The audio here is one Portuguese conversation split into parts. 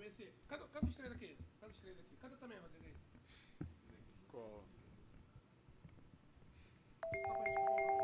ver se. Canta, canta os três aqui. Canta os três aqui. Canta também, Rodrigo. aí. Qual? Só pra gente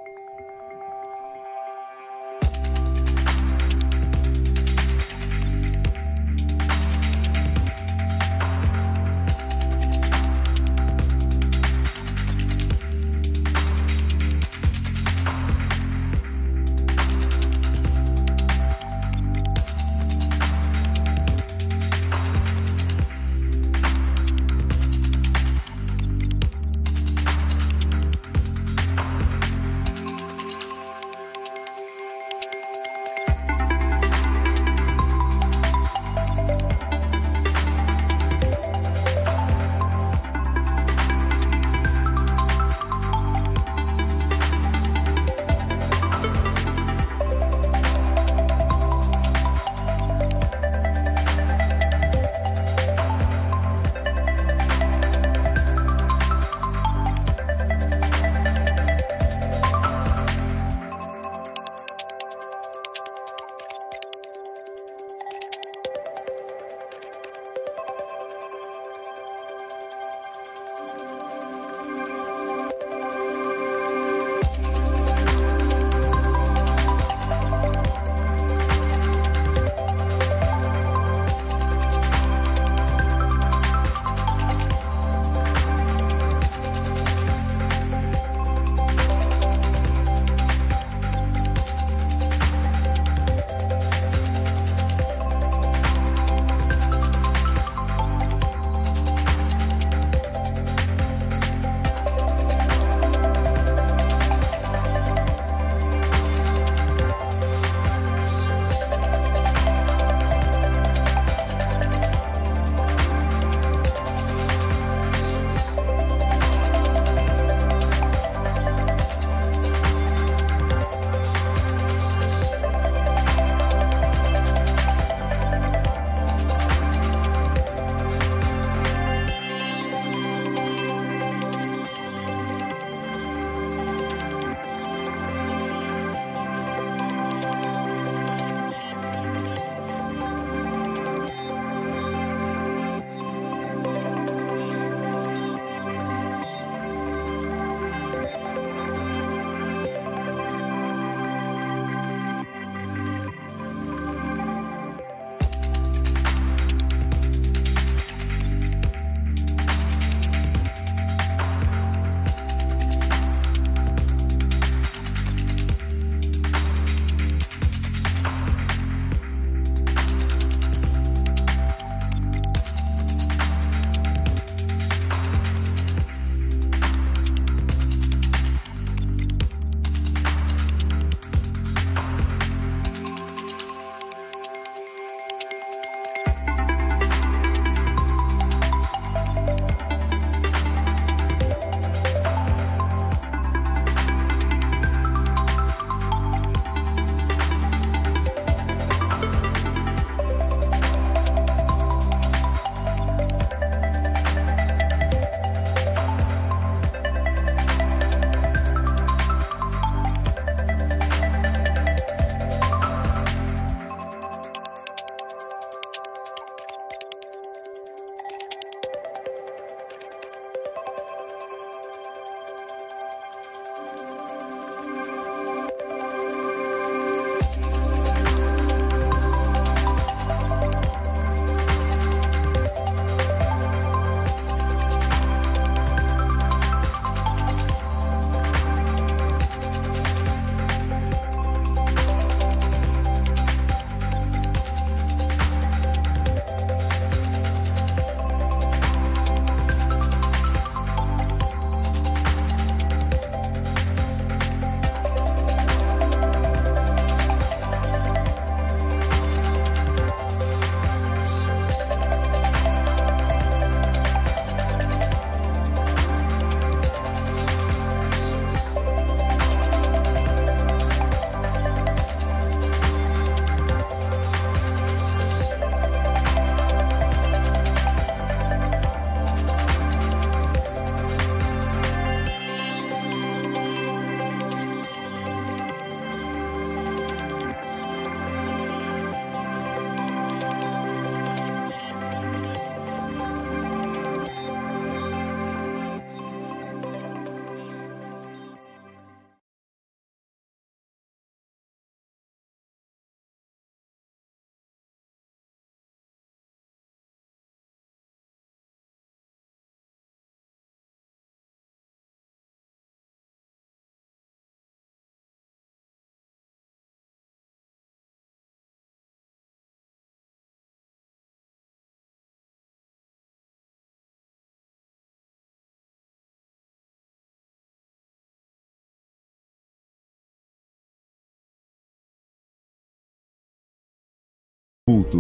culto.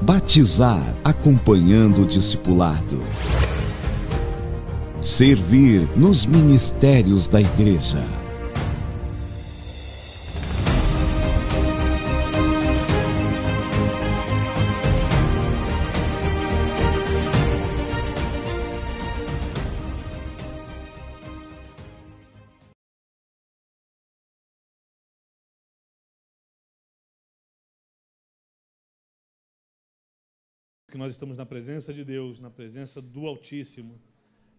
Batizar acompanhando o discipulado. Servir nos ministérios da igreja. Nós estamos na presença de Deus, na presença do Altíssimo.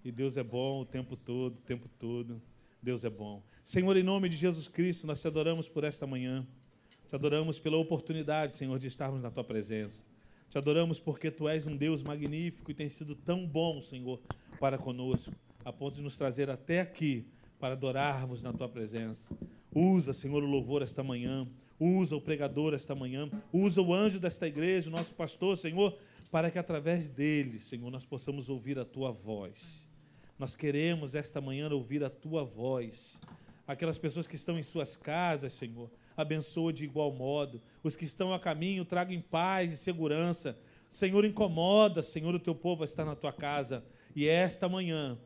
E Deus é bom o tempo todo, o tempo todo. Deus é bom. Senhor, em nome de Jesus Cristo, nós te adoramos por esta manhã. Te adoramos pela oportunidade, Senhor, de estarmos na tua presença. Te adoramos porque tu és um Deus magnífico e tem sido tão bom, Senhor, para conosco, a ponto de nos trazer até aqui para adorarmos na tua presença. Usa, Senhor, o louvor esta manhã. Usa o pregador esta manhã. Usa o anjo desta igreja, o nosso pastor, Senhor, para que através dele, Senhor, nós possamos ouvir a tua voz. Nós queremos esta manhã ouvir a tua voz. Aquelas pessoas que estão em suas casas, Senhor, abençoa de igual modo. Os que estão a caminho, traga em paz e segurança. Senhor, incomoda, Senhor, o teu povo a estar na tua casa. E esta manhã,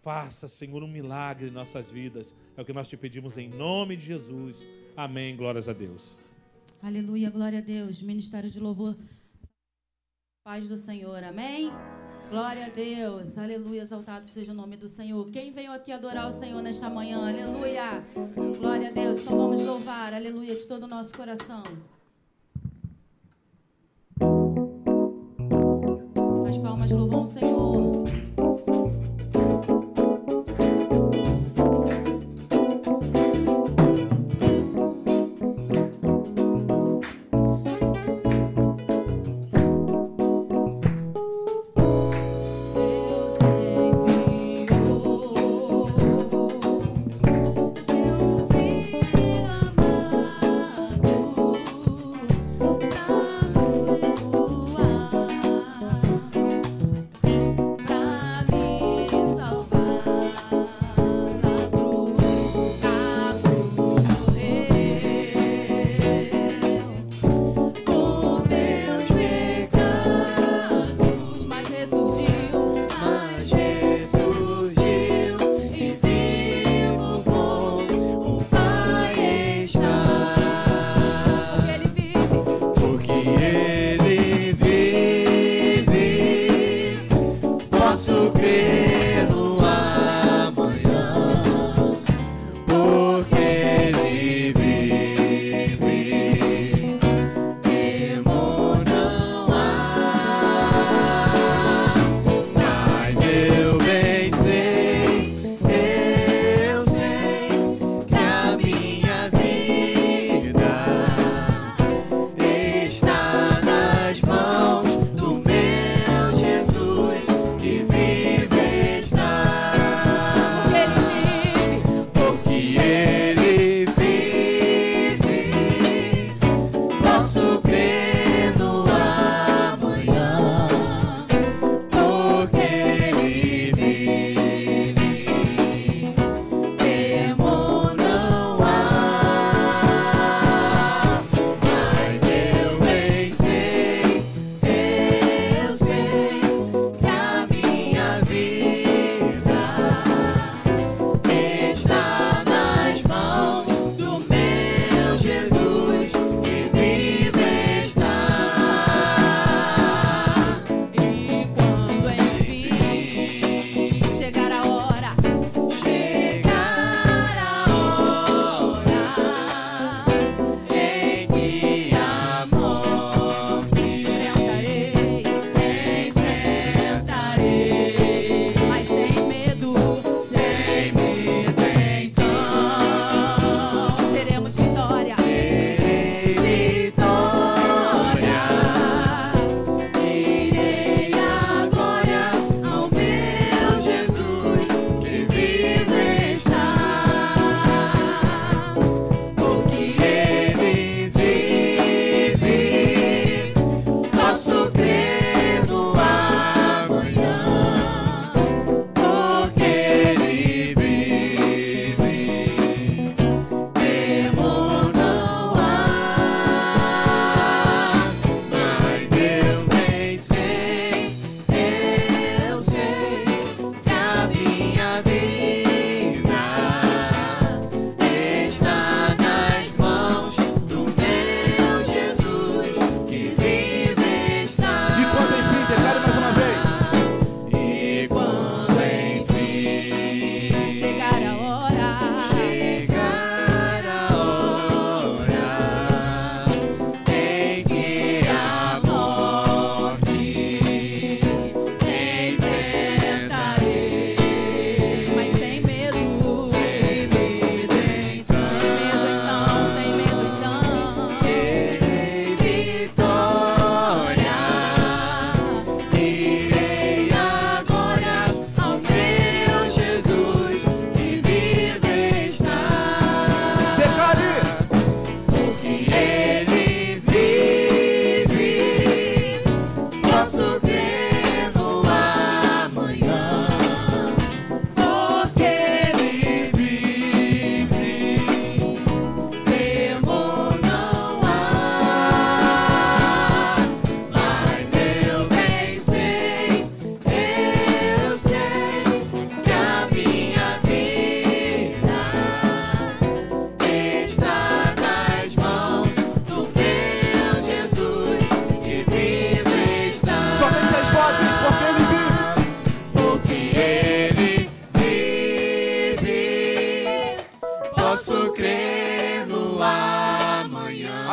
faça, Senhor, um milagre em nossas vidas. É o que nós te pedimos em nome de Jesus. Amém. Glórias a Deus. Aleluia, glória a Deus. Ministério de louvor. Paz do Senhor, amém? Glória a Deus, aleluia, exaltado seja o nome do Senhor. Quem veio aqui adorar o Senhor nesta manhã, aleluia, glória a Deus. Então vamos louvar, aleluia, de todo o nosso coração. As palmas louvam o Senhor.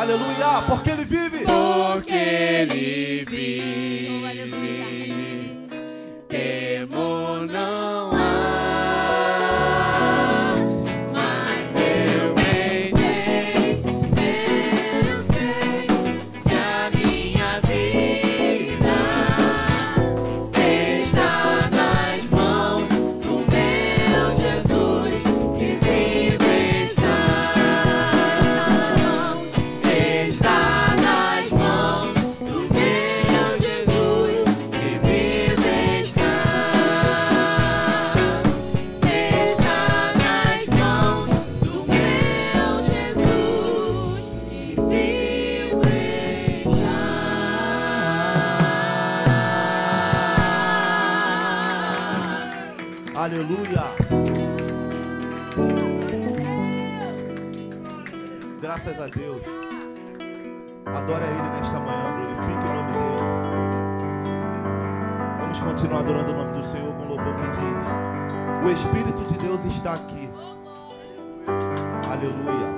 Aleluia, porque ele vive. Porque ele vive. Graças a Deus. Adora Ele nesta manhã, glorifique o nome dEle. Vamos continuar adorando o nome do Senhor com louvor que diz: O Espírito de Deus está aqui. Aleluia.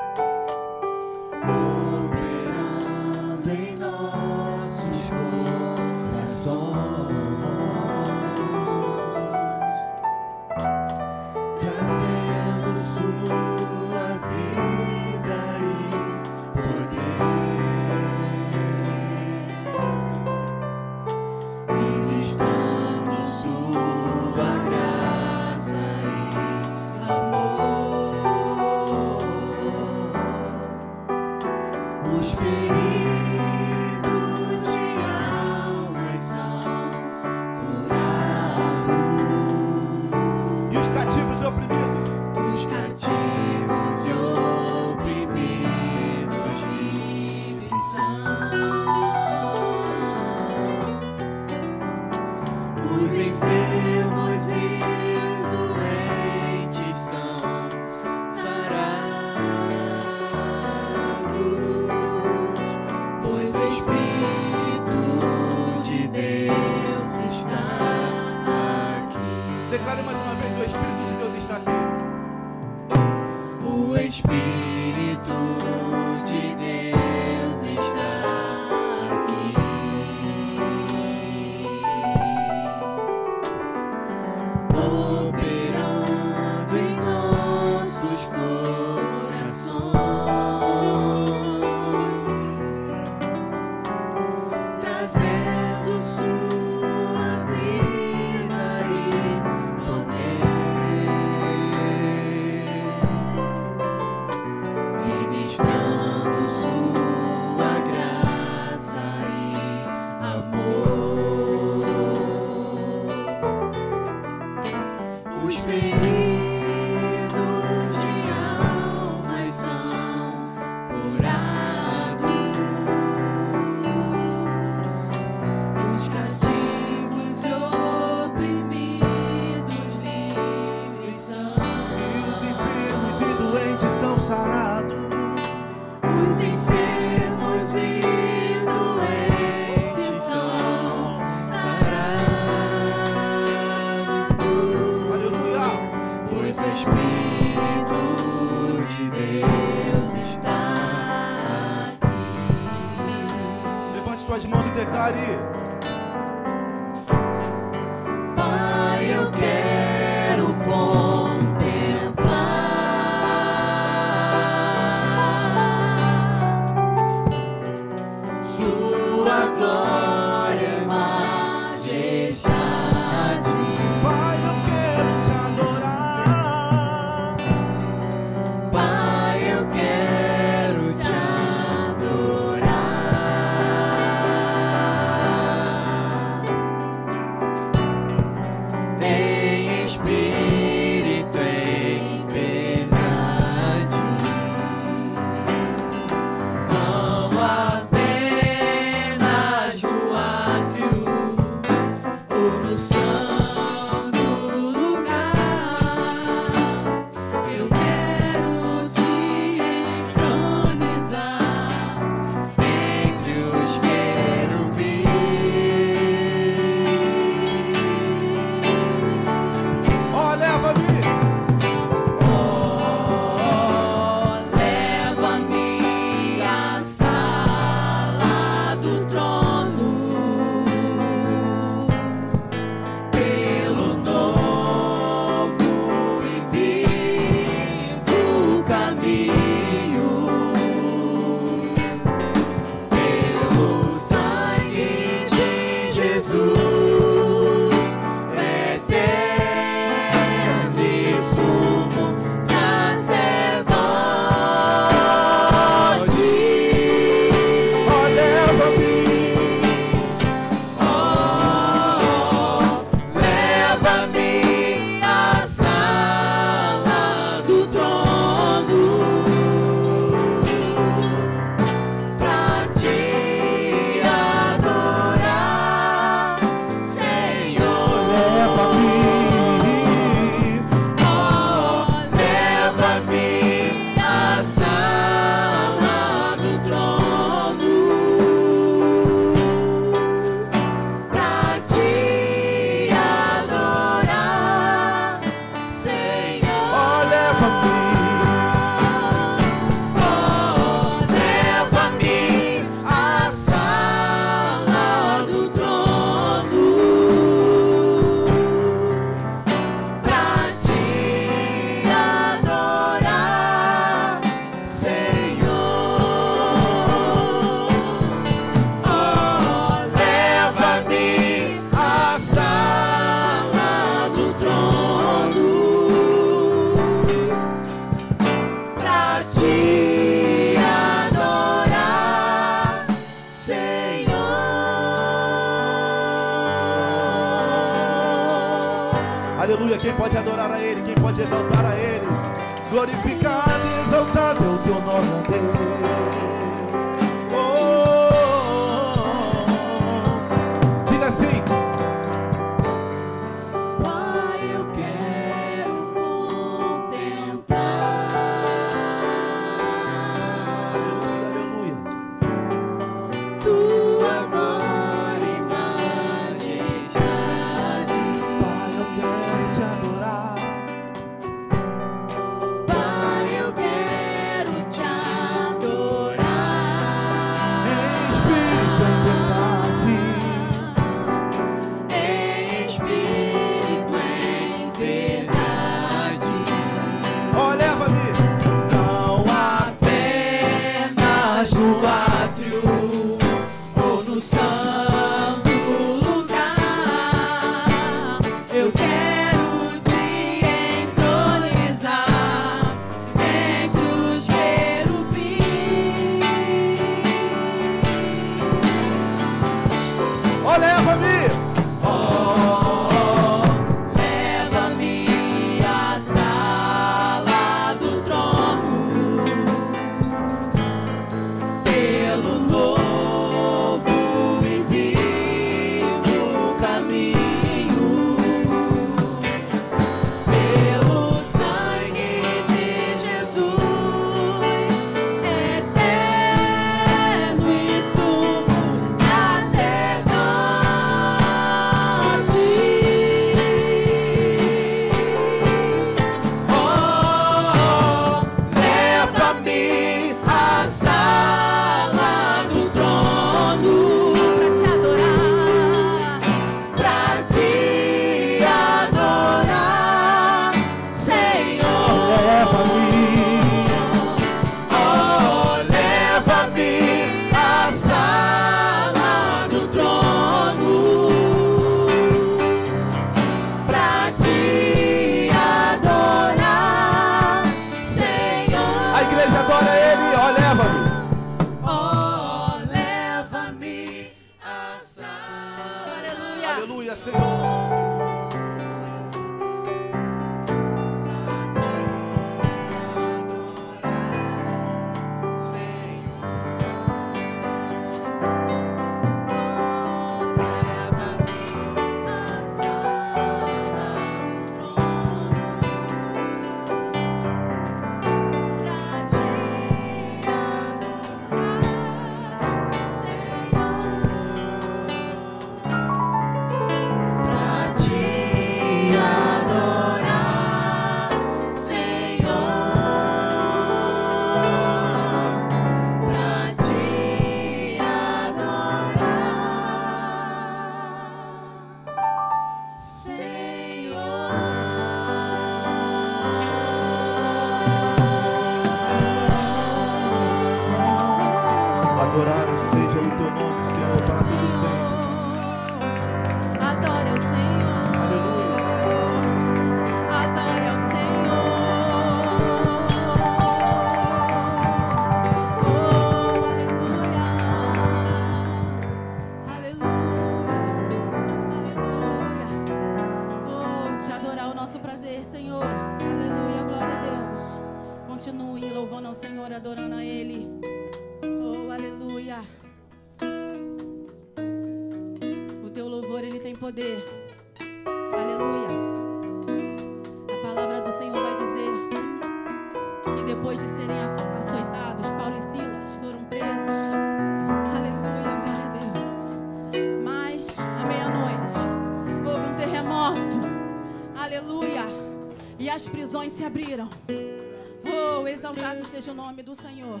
Seja o nome do Senhor.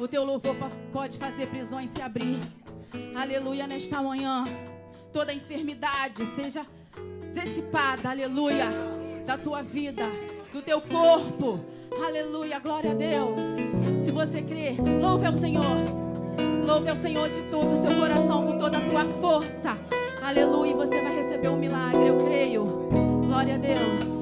O teu louvor pode fazer prisões se abrir. Aleluia, nesta manhã. Toda enfermidade seja dissipada, aleluia, da tua vida, do teu corpo. Aleluia, glória a Deus. Se você crê, louve ao Senhor. Louve ao Senhor de todo o seu coração, com toda a tua força. Aleluia, você vai receber um milagre, eu creio. Glória a Deus.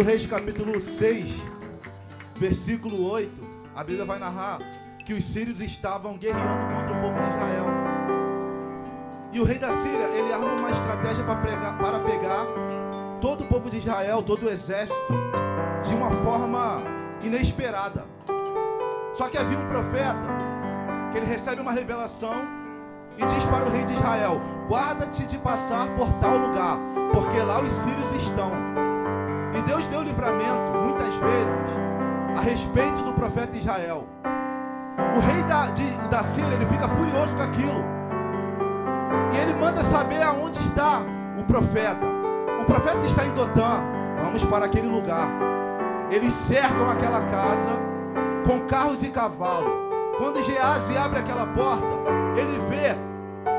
2 Reis capítulo 6, versículo 8, a Bíblia vai narrar que os sírios estavam guerreando contra o povo de Israel. E o rei da Síria, ele arma uma estratégia para, pregar, para pegar todo o povo de Israel, todo o exército, de uma forma inesperada. Só que havia um profeta que ele recebe uma revelação e diz para o rei de Israel: Guarda-te de passar por tal lugar, porque lá os sírios estão. Livramento, muitas vezes, a respeito do profeta Israel. O rei da, de, da Síria ele fica furioso com aquilo. E ele manda saber aonde está o profeta. O profeta está em Dotã. Vamos para aquele lugar. Eles cercam aquela casa com carros e cavalos. Quando Geazi abre aquela porta, ele vê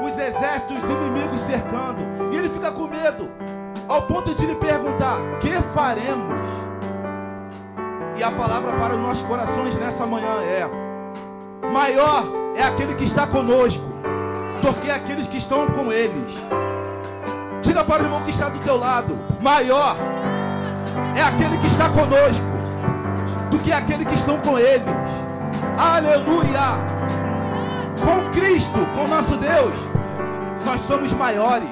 os exércitos inimigos cercando. E ele fica com medo, ao ponto de lhe perguntar: Que faremos? E a palavra para os nossos corações nessa manhã é: Maior é aquele que está conosco do que aqueles que estão com eles. Diga para o irmão que está do teu lado: Maior é aquele que está conosco do que aquele que estão com eles. Aleluia! Com Cristo, com nosso Deus, nós somos maiores.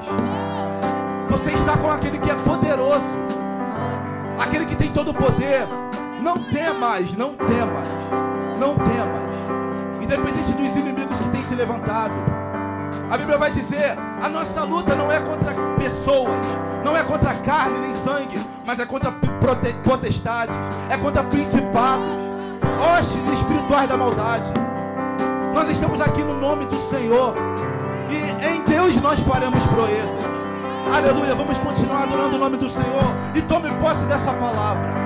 Você está com aquele que é poderoso, aquele que tem todo o poder. Não temas, não temas, não temas. Independente dos inimigos que têm se levantado. A Bíblia vai dizer: a nossa luta não é contra pessoas, não é contra carne nem sangue, mas é contra potestades, é contra principados, hostes espirituais da maldade. Nós estamos aqui no nome do Senhor e em Deus nós faremos proezas. Aleluia, vamos continuar adorando o nome do Senhor e tome posse dessa palavra.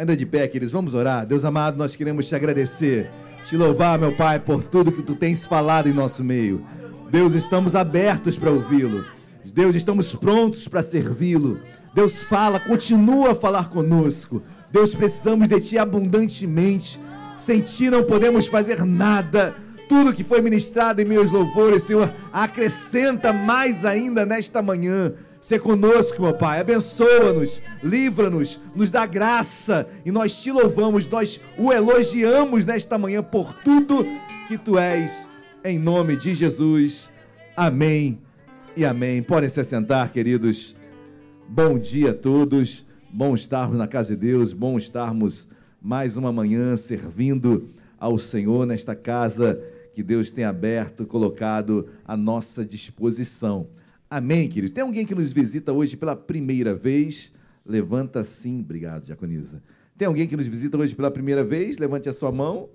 Ainda de pé, queridos, vamos orar. Deus amado, nós queremos te agradecer, te louvar, meu Pai, por tudo que tu tens falado em nosso meio. Deus, estamos abertos para ouvi-lo. Deus, estamos prontos para servi-lo. Deus, fala, continua a falar conosco. Deus, precisamos de ti abundantemente. Sem ti não podemos fazer nada. Tudo que foi ministrado em meus louvores, Senhor, acrescenta mais ainda nesta manhã. Ser conosco, meu Pai. Abençoa-nos, livra-nos, nos dá graça e nós te louvamos, nós o elogiamos nesta manhã por tudo que tu és, em nome de Jesus. Amém e amém. Podem se assentar, queridos. Bom dia a todos. Bom estarmos na casa de Deus, bom estarmos mais uma manhã servindo ao Senhor nesta casa que Deus tem aberto, colocado à nossa disposição. Amém, queridos? Tem alguém que nos visita hoje pela primeira vez? Levanta sim, obrigado, Diaconisa. Tem alguém que nos visita hoje pela primeira vez? Levante a sua mão.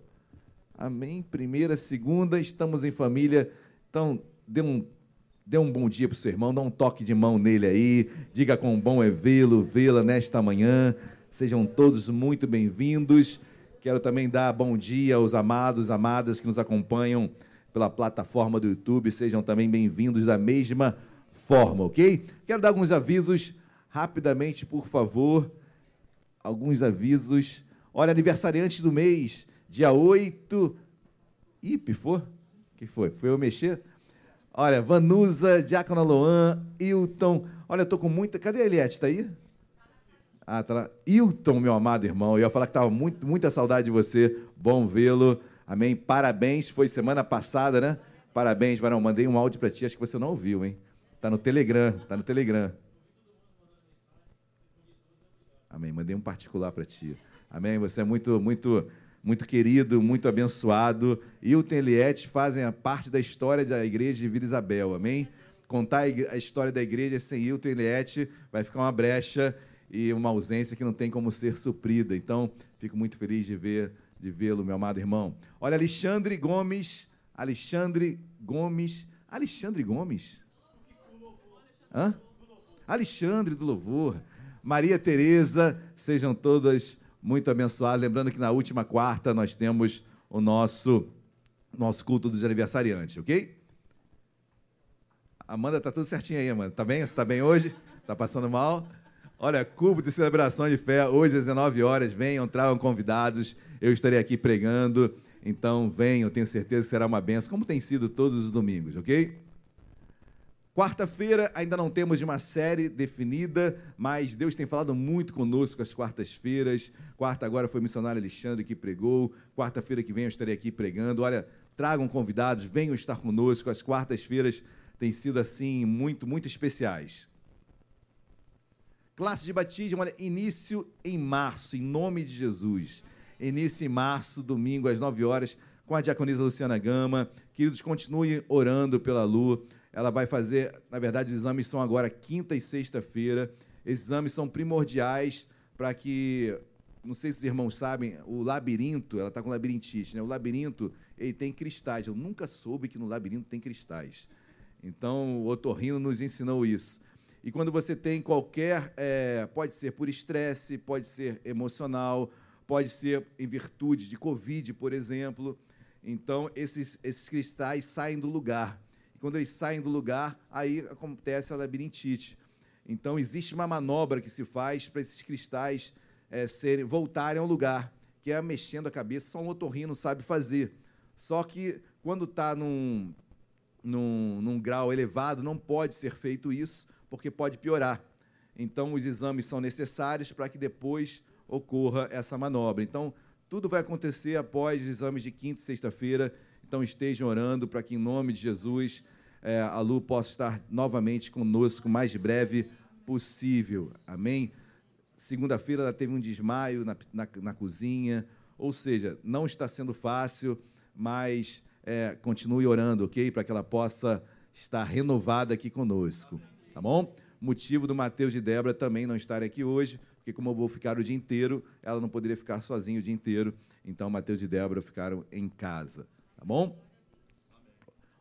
Amém. Primeira, segunda, estamos em família. Então, dê um, dê um bom dia para o seu irmão, dá um toque de mão nele aí. Diga quão bom é vê-lo, vê-la nesta manhã. Sejam todos muito bem-vindos. Quero também dar bom dia aos amados, amadas que nos acompanham pela plataforma do YouTube. Sejam também bem-vindos da mesma forma, ok? Quero dar alguns avisos rapidamente, por favor. Alguns avisos. Olha, aniversariante do mês, dia 8. Ih, pifou? O que foi? Foi eu mexer? Olha, Vanusa, Diácono Loan, Hilton. Olha, eu tô com muita. Cadê a Eliette? Tá aí? Ah, tá lá. Hilton, meu amado irmão. Eu ia falar que estava muito, muita saudade de você. Bom vê-lo. Amém. Parabéns. Foi semana passada, né? Parabéns, varão. Mandei um áudio para ti. Acho que você não ouviu, hein? Tá no Telegram. Tá no Telegram. Amém. Mandei um particular para ti. Amém. Você é muito, muito, muito querido, muito abençoado. Hilton e Eliette fazem a parte da história da igreja de Vila Isabel. Amém. Contar a história da igreja sem Hilton e Eliette vai ficar uma brecha e uma ausência que não tem como ser suprida. Então, fico muito feliz de ver, de vê-lo, meu amado irmão. Olha, Alexandre Gomes, Alexandre Gomes, Alexandre Gomes. Hã? Alexandre do Louvor, Maria Tereza, sejam todas muito abençoadas. Lembrando que na última quarta nós temos o nosso nosso culto dos aniversariantes, ok? Amanda, tá tudo certinho aí, Amanda. Tá bem? Você tá bem hoje? Tá passando mal? Olha, culto de celebração de fé, hoje às 19 horas. Venham, tragam convidados. Eu estarei aqui pregando. Então, venham, tenho certeza que será uma benção, como tem sido todos os domingos, ok? Quarta-feira ainda não temos uma série definida, mas Deus tem falado muito conosco às quartas-feiras. Quarta agora foi o missionário Alexandre que pregou. Quarta-feira que vem eu estarei aqui pregando. Olha, tragam convidados, venham estar conosco. As quartas-feiras têm sido assim muito, muito especiais. Classe de batismo, olha, início em março, em nome de Jesus. Início em março, domingo, às 9 horas, com a diaconisa Luciana Gama. Queridos, continuem orando pela Lu. Ela vai fazer, na verdade, os exames são agora quinta e sexta-feira. Esses exames são primordiais para que, não sei se os irmãos sabem, o labirinto, ela está com labirintite, né? O labirinto, ele tem cristais. Eu nunca soube que no labirinto tem cristais. Então, o otorrino nos ensinou isso. E quando você tem qualquer, é, pode ser por estresse, pode ser emocional, pode ser em virtude de Covid, por exemplo. Então, esses, esses cristais saem do lugar. Quando eles saem do lugar, aí acontece a labirintite. Então, existe uma manobra que se faz para esses cristais é, serem, voltarem ao lugar, que é mexendo a cabeça, só um otorrino sabe fazer. Só que quando está num, num, num grau elevado, não pode ser feito isso, porque pode piorar. Então, os exames são necessários para que depois ocorra essa manobra. Então, tudo vai acontecer após os exames de quinta e sexta-feira. Então, estejam orando para que, em nome de Jesus, eh, a Lu possa estar novamente conosco o mais breve possível. Amém? Segunda-feira ela teve um desmaio na, na, na cozinha, ou seja, não está sendo fácil, mas eh, continue orando, ok? Para que ela possa estar renovada aqui conosco, tá bom? Motivo do Mateus e Débora também não estarem aqui hoje, porque como eu vou ficar o dia inteiro, ela não poderia ficar sozinha o dia inteiro, então Mateus e Débora ficaram em casa, tá bom?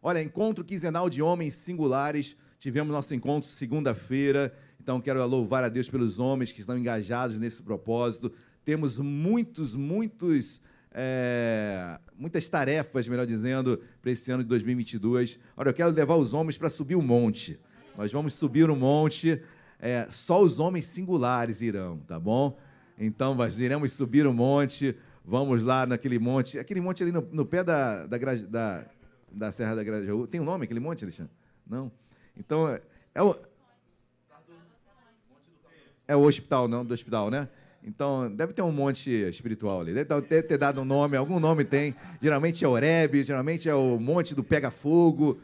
Olha, encontro quinzenal de homens singulares. Tivemos nosso encontro segunda-feira. Então, quero louvar a Deus pelos homens que estão engajados nesse propósito. Temos muitos, muitos, é, muitas tarefas, melhor dizendo, para esse ano de 2022. Olha, eu quero levar os homens para subir o monte. Nós vamos subir o monte. é, só os homens singulares irão, tá bom? Então, nós iremos subir o monte. Vamos lá naquele monte. Aquele monte ali no, no pé da, da, da, da Serra da Grajaú. Tem um nome aquele monte, Alexandre? Não? Então, é, é o. É o hospital, não do hospital, né? Então, deve ter um monte espiritual ali. Deve ter, dado um nome, algum nome tem. Geralmente é Oreb, geralmente é o monte do Pega Fogo,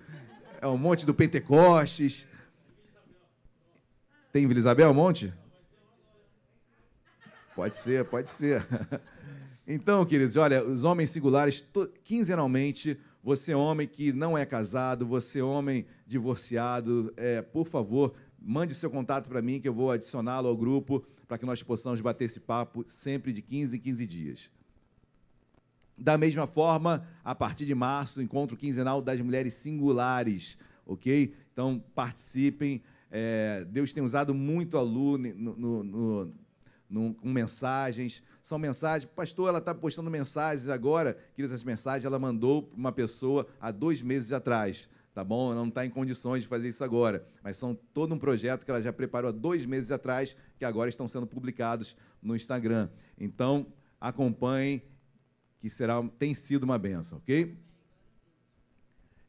é o monte do Pentecostes. Tem em Vila Isabel um monte? Pode ser, pode ser. Então, queridos, olha, os homens singulares, quinzenalmente, você homem que não é casado, você homem divorciado, é, por favor, mande seu contato para mim que eu vou adicioná-lo ao grupo para que nós possamos bater esse papo sempre de 15 em 15 dias. Da mesma forma, a partir de março, encontro quinzenal das mulheres singulares, ok? Então, participem. É, Deus tem usado muito a Lu no- no- no- com mensagens. São mensagens. Pastor, ela está postando mensagens agora. Queridas, essas mensagens ela mandou para uma pessoa há dois meses atrás. Tá bom? Ela não está em condições de fazer isso agora. Mas são todo um projeto que ela já preparou há dois meses atrás, que agora estão sendo publicados no Instagram. Então, acompanhem, que será, tem sido uma benção, ok?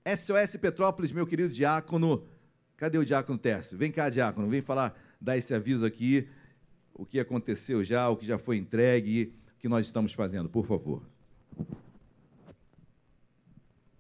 SOS Petrópolis, meu querido diácono. Cadê o diácono Tércio? Vem cá, diácono, vem falar, dar esse aviso aqui. O que aconteceu já, o que já foi entregue, o que nós estamos fazendo, por favor.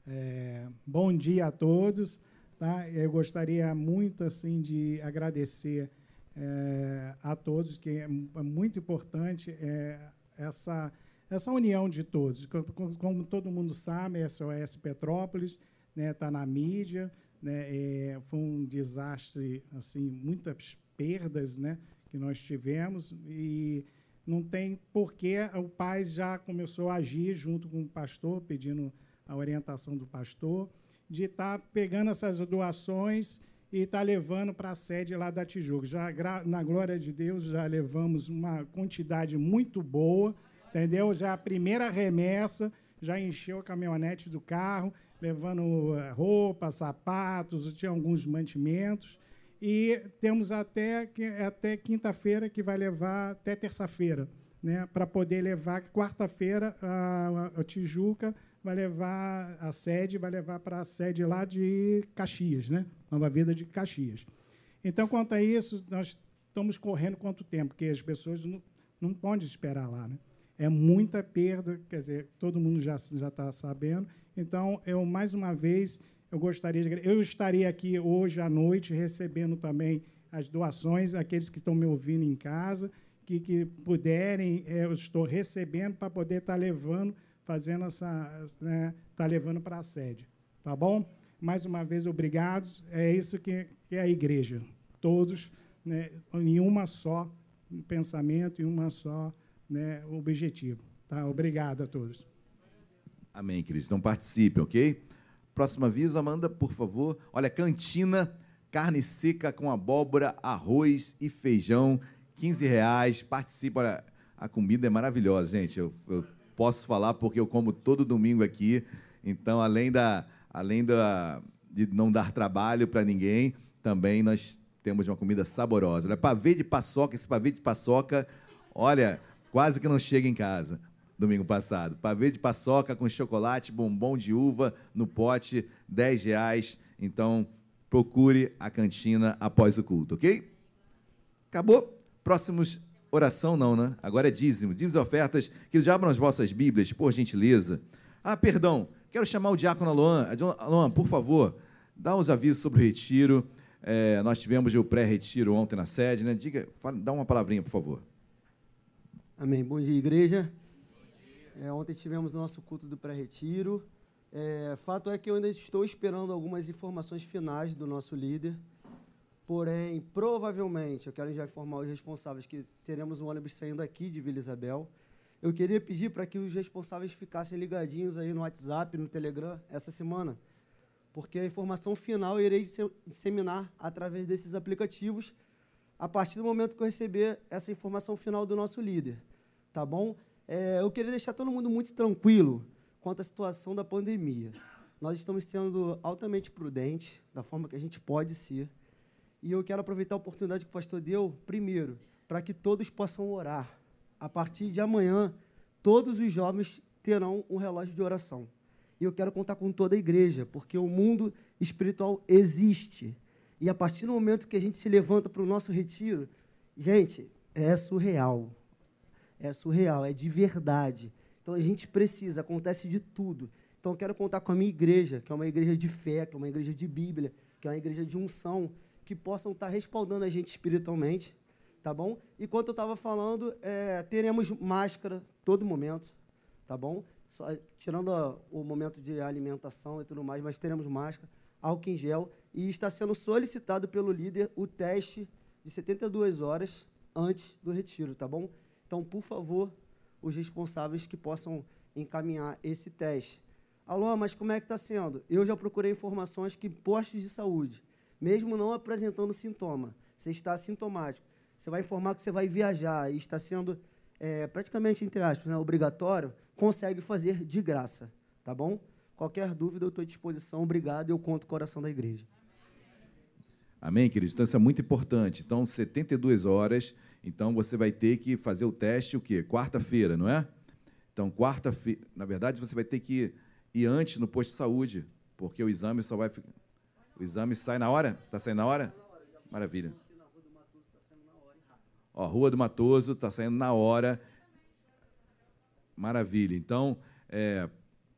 É, bom dia a todos. Tá? Eu gostaria muito assim de agradecer é, a todos, que é muito importante é, essa, essa união de todos. Como, como, todo mundo sabe, a SOS Petrópolis está né, tá na mídia, né, é, foi um desastre, assim, muitas perdas né, que nós tivemos e não tem porquê o pai já começou a agir junto com o pastor, pedindo a orientação do pastor, de estar tá pegando essas doações e estar tá levando para a sede lá da Tijuca. Já, na glória de Deus, já levamos uma quantidade muito boa, entendeu? Já a primeira remessa, já encheu a caminhonete do carro, levando eh, roupa, sapatos, tinha alguns mantimentos. E temos até, até quinta-feira, que vai levar até terça-feira, né, para poder levar, quarta-feira, a, a Tijuca vai levar a sede, vai levar para a sede lá de Caxias, né? Nova Vida de Caxias. Então, quanto a isso, nós estamos correndo quanto tempo? Porque as pessoas não, não podem esperar lá, né? É muita perda, quer dizer, todo mundo já está sabendo. Então, eu mais uma vez eu gostaria de eu estaria aqui hoje à noite recebendo também as doações, aqueles que estão me ouvindo em casa, que, que puderem, é, eu estou recebendo para poder estar tá levando fazendo essa, né, tá levando para a sede, tá bom? Mais uma vez, obrigado. É isso que, que é a igreja, todos né, em uma só pensamento, em uma só né, objetivo. Tá? Obrigado a todos. Amém, queridos. Então participem, ok? Próximo aviso, Amanda, por favor. Olha, cantina, carne seca com abóbora, arroz e feijão, 15 reais. Participa, olha, a comida é maravilhosa, gente. Eu, eu posso falar porque eu como todo domingo aqui. Então, além da, além da, de não dar trabalho para ninguém, também nós temos uma comida saborosa. Olha, pavê de paçoca, esse pavê de paçoca, olha, quase que não chega em casa domingo passado. Pavê de paçoca com chocolate, bombom de uva no pote, 10 reais. Então, procure a cantina após o culto, ok? Acabou? Próximos Oração não, né? Agora é dízimo. Dízimos e ofertas. Que já abram as vossas Bíblias, por gentileza. Ah, perdão. Quero chamar o diácono Aloan. Aloan, por favor, dá os avisos sobre o retiro. É, nós tivemos o pré-retiro ontem na sede, né? Diga, fala, dá uma palavrinha, por favor. Amém. Bom dia, igreja. É, ontem tivemos nosso culto do pré-retiro. É, fato é que eu ainda estou esperando algumas informações finais do nosso líder. Porém, provavelmente, eu quero já informar os responsáveis que teremos um ônibus saindo aqui de Vila Isabel. Eu queria pedir para que os responsáveis ficassem ligadinhos aí no WhatsApp, no Telegram, essa semana, porque a informação final eu irei disseminar através desses aplicativos a partir do momento que eu receber essa informação final do nosso líder, tá bom? É, eu queria deixar todo mundo muito tranquilo quanto à situação da pandemia. Nós estamos sendo altamente prudentes, da forma que a gente pode ser, e eu quero aproveitar a oportunidade que o pastor deu, primeiro, para que todos possam orar. A partir de amanhã, todos os jovens terão um relógio de oração. E eu quero contar com toda a igreja, porque o mundo espiritual existe. E a partir do momento que a gente se levanta para o nosso retiro, gente, é surreal. É surreal, é de verdade. Então a gente precisa, acontece de tudo. Então eu quero contar com a minha igreja, que é uma igreja de fé, que é uma igreja de Bíblia, que é uma igreja de unção, que possam estar respaldando a gente espiritualmente, tá bom? E quanto eu estava falando, é, teremos máscara todo momento, tá bom? Só, tirando a, o momento de alimentação e tudo mais, mas teremos máscara, álcool em gel, e está sendo solicitado pelo líder o teste de 72 horas antes do retiro, tá bom? Então, por favor, os responsáveis que possam encaminhar esse teste. Alô, mas como é que está sendo? Eu já procurei informações que postos de saúde mesmo não apresentando sintoma. Você está sintomático. Você vai informar que você vai viajar e está sendo é, praticamente, entre aspas, né, obrigatório, consegue fazer de graça. Tá bom? Qualquer dúvida, eu estou à disposição. Obrigado, eu conto o coração da igreja. Amém, queridos? Então, isso é muito importante. Então, 72 horas. Então, você vai ter que fazer o teste o quê? Quarta-feira, não é? Então, quarta-feira. Na verdade, você vai ter que ir antes no posto de saúde, porque o exame só vai o exame sai na hora? Está saindo na hora? Maravilha. Ó, Rua do Matoso, está saindo na hora. Maravilha. Então, é,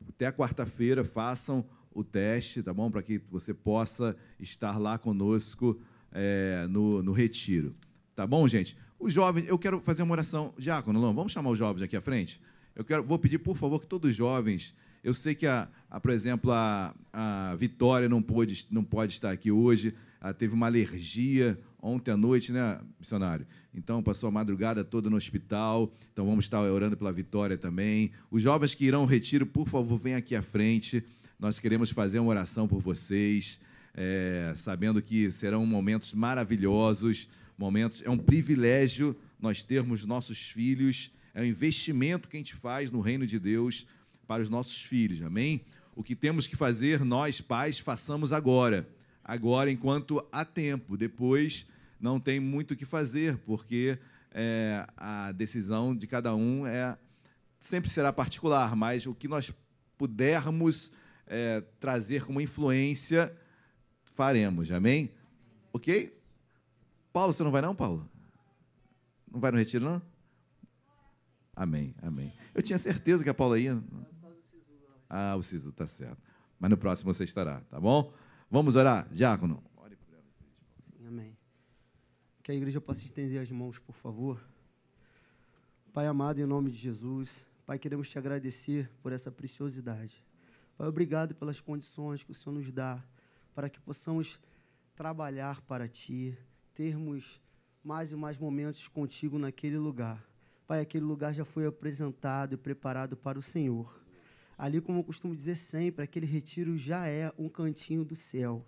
até quarta-feira, façam o teste, tá bom? Para que você possa estar lá conosco é, no, no retiro. Tá bom, gente? Os jovens, eu quero fazer uma oração. Diácono, Lão, vamos chamar os jovens aqui à frente? Eu quero, vou pedir, por favor, que todos os jovens. Eu sei que, a, a por exemplo, a, a Vitória não pôde, não pode estar aqui hoje. Ela teve uma alergia ontem à noite, né, missionário? Então, passou a madrugada toda no hospital. Então, vamos estar orando pela Vitória também. Os jovens que irão ao retiro, por favor, venham aqui à frente. Nós queremos fazer uma oração por vocês, é, sabendo que serão momentos maravilhosos, momentos. É um privilégio nós termos nossos filhos. É um investimento que a gente faz no reino de Deus para os nossos filhos. Amém? O que temos que fazer, nós, pais, façamos agora. Agora, enquanto há tempo. Depois, não tem muito o que fazer, porque é, a decisão de cada um é sempre será particular, mas o que nós pudermos é, trazer como influência, faremos. Amém? Ok? Paulo, você não vai não, Paulo? Não vai no retiro, não? Amém, amém. Eu tinha certeza que a Paula ia. Ah, o Sisu, tá certo. Mas no próximo você estará, tá bom? Vamos orar, Diácono. Sim, amém. Que a igreja possa estender as mãos, por favor. Pai amado, em nome de Jesus, Pai, queremos te agradecer por essa preciosidade. Pai, obrigado pelas condições que o Senhor nos dá para que possamos trabalhar para Ti, termos mais e mais momentos contigo naquele lugar. Pai, aquele lugar já foi apresentado e preparado para o Senhor. Ali, como eu costumo dizer sempre, aquele retiro já é um cantinho do céu.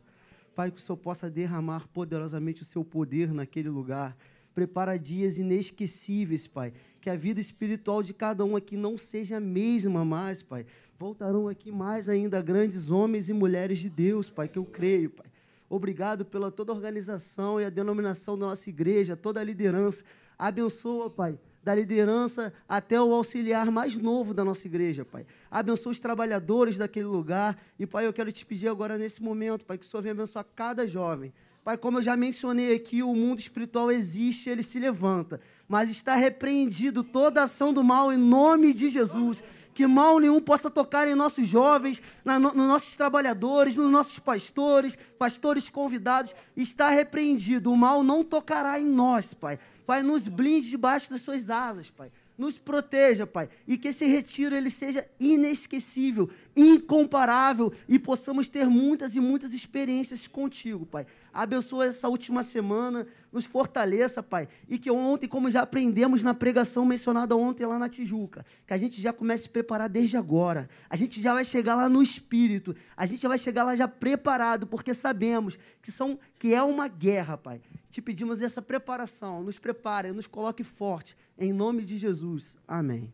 Pai, que o Senhor possa derramar poderosamente o seu poder naquele lugar. Prepara dias inesquecíveis, Pai. Que a vida espiritual de cada um aqui não seja a mesma mais, Pai. Voltarão aqui mais ainda grandes homens e mulheres de Deus, Pai, que eu creio, Pai. Obrigado pela toda a organização e a denominação da nossa igreja, toda a liderança. Abençoa, Pai, da liderança até o auxiliar mais novo da nossa igreja, Pai. Abençoa os trabalhadores daquele lugar. E, Pai, eu quero te pedir agora nesse momento, Pai, que o Senhor venha abençoar cada jovem. Pai, como eu já mencionei aqui, o mundo espiritual existe, ele se levanta. Mas está repreendido toda ação do mal em nome de Jesus que mal nenhum possa tocar em nossos jovens, na, no, nos nossos trabalhadores, nos nossos pastores, pastores convidados. Está repreendido. O mal não tocará em nós, Pai. Pai, nos blinde debaixo das suas asas, Pai. Nos proteja, Pai, e que esse retiro ele seja inesquecível, incomparável e possamos ter muitas e muitas experiências contigo, Pai. Abençoa essa última semana, nos fortaleça, Pai, e que ontem, como já aprendemos na pregação mencionada ontem lá na Tijuca, que a gente já comece a se preparar desde agora. A gente já vai chegar lá no espírito, a gente vai chegar lá já preparado, porque sabemos que são que é uma guerra, Pai. Te pedimos essa preparação, nos prepare, nos coloque forte em nome de Jesus. Amém.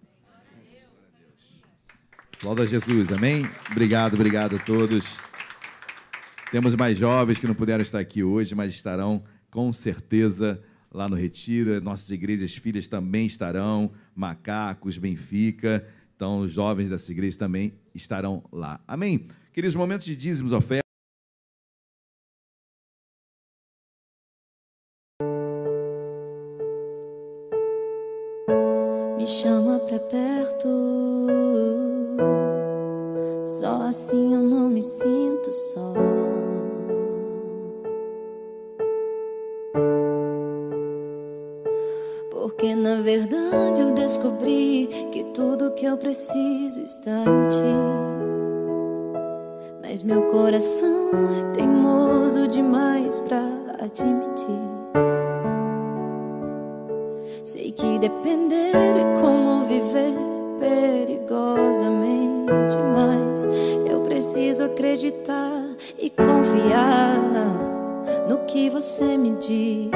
Glória a Jesus, amém? Obrigado, obrigado a todos. Temos mais jovens que não puderam estar aqui hoje, mas estarão com certeza lá no Retiro. Nossas igrejas filhas também estarão, Macacos, Benfica. Então, os jovens dessa igreja também estarão lá. Amém? Queridos, momentos de dízimos, ofertas. Que eu preciso está em ti. Mas meu coração é teimoso demais pra admitir. Sei que depender é como viver perigosamente, mas eu preciso acreditar e confiar no que você me diz.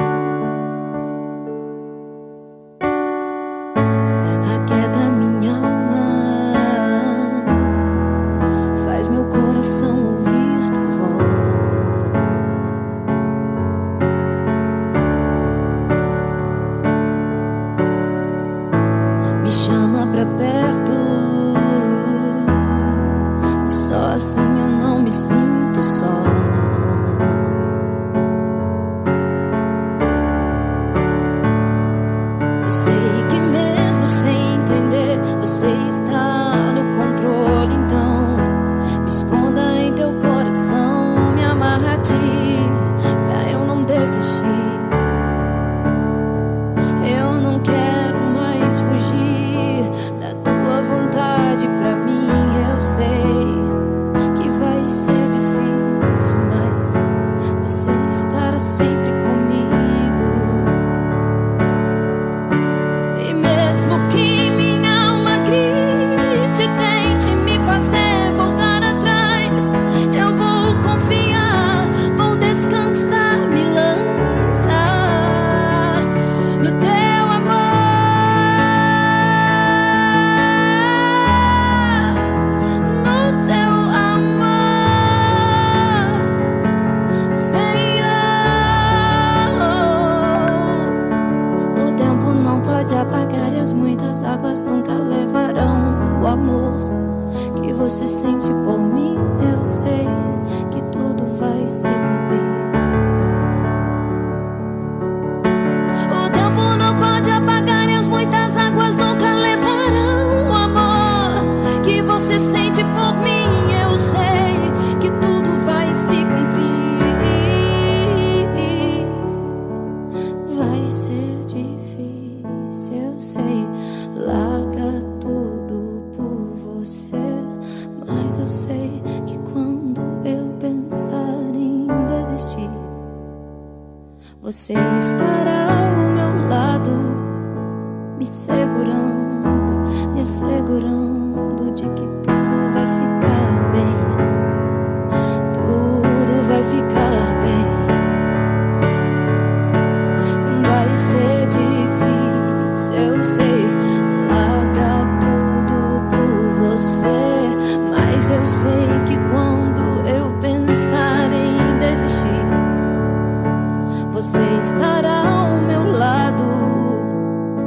Estará ao meu lado,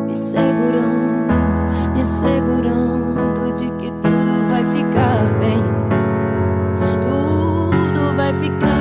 me segurando, me assegurando de que tudo vai ficar bem. Tudo vai ficar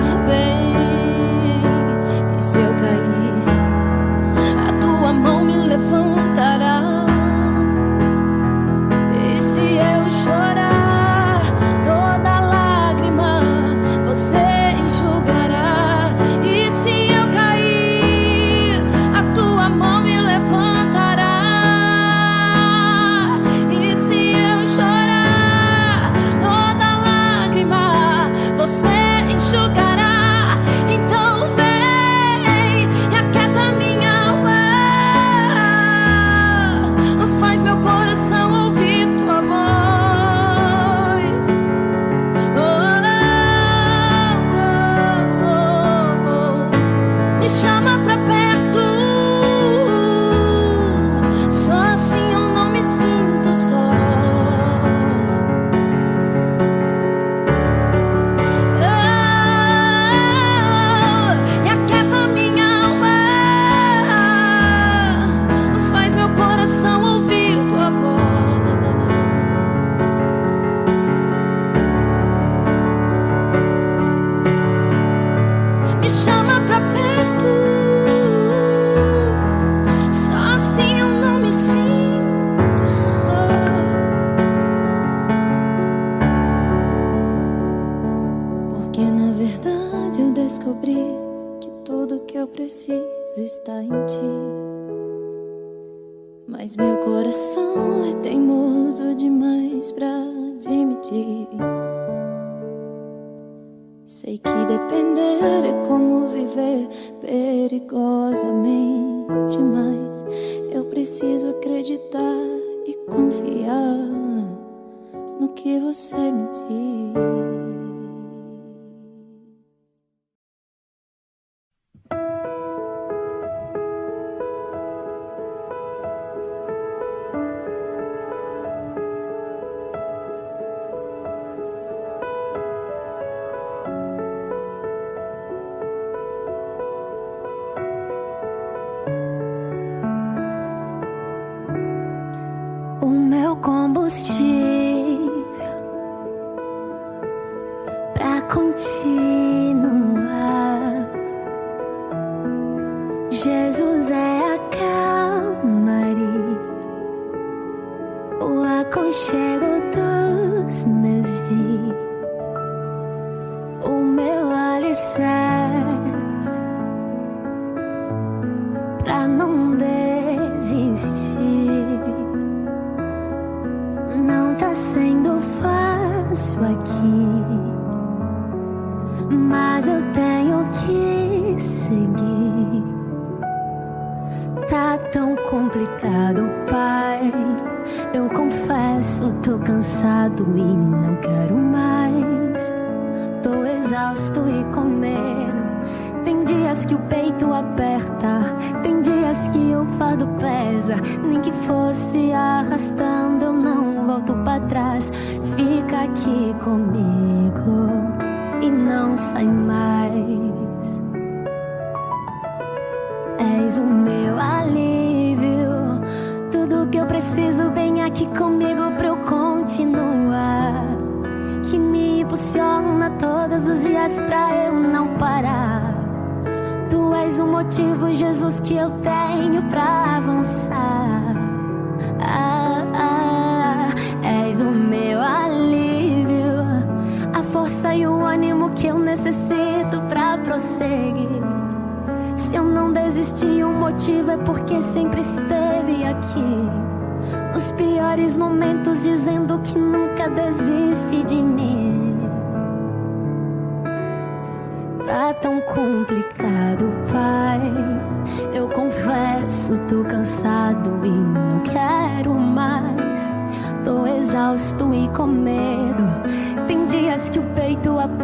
prosseguir. Se eu não desisti, o motivo é porque sempre esteve aqui. Nos piores momentos, dizendo que nunca desiste de mim. Tá tão complicado, pai. Eu confesso, tô cansado e não quero mais. Tô exausto e com medo. Tem dias que o peito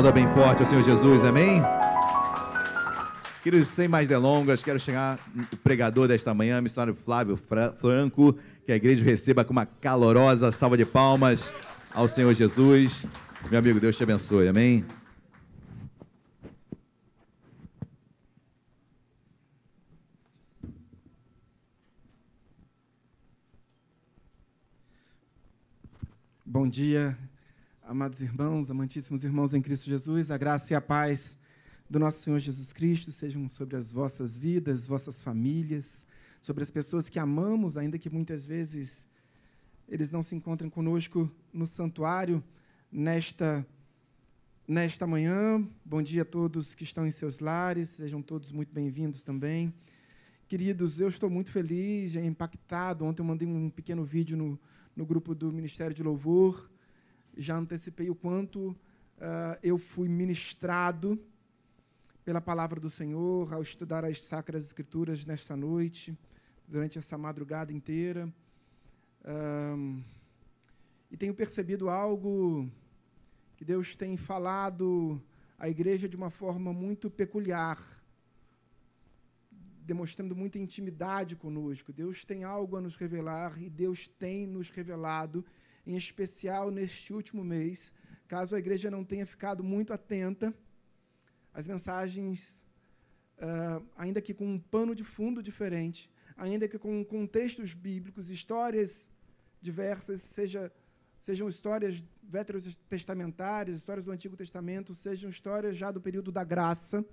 aplauda bem forte ao Senhor Jesus, amém? Queridos, sem mais delongas, quero chegar o pregador desta manhã, missionário Flávio Fra- Franco, que a igreja receba com uma calorosa salva de palmas ao Senhor Jesus. Meu amigo, Deus te abençoe, amém? Bom dia, amados irmãos, amantíssimos irmãos em Cristo Jesus. A graça e a paz do nosso Senhor Jesus Cristo sejam sobre as vossas vidas, vossas famílias, sobre as pessoas que amamos, ainda que muitas vezes eles não se encontrem conosco no santuário nesta nesta manhã. Bom dia a todos que estão em seus lares, sejam todos muito bem-vindos também. Queridos, eu estou muito feliz, é impactado. Ontem eu mandei um pequeno vídeo no, no grupo do Ministério de Louvor. Já antecipei o quanto ah, eu fui ministrado pela palavra do Senhor ao estudar as Sacras Escrituras nesta noite, durante essa madrugada inteira. Ahm, e tenho percebido algo que Deus tem falado à igreja de uma forma muito peculiar, demonstrando muita intimidade conosco. Deus tem algo a nos revelar e Deus tem nos revelado, em especial neste último mês. Caso a igreja não tenha ficado muito atenta, as mensagens, ah, ainda que com um pano de fundo diferente, ainda que com contextos bíblicos, histórias diversas, seja, sejam histórias veterotestamentárias, histórias do Antigo Testamento, sejam histórias já do período da graça.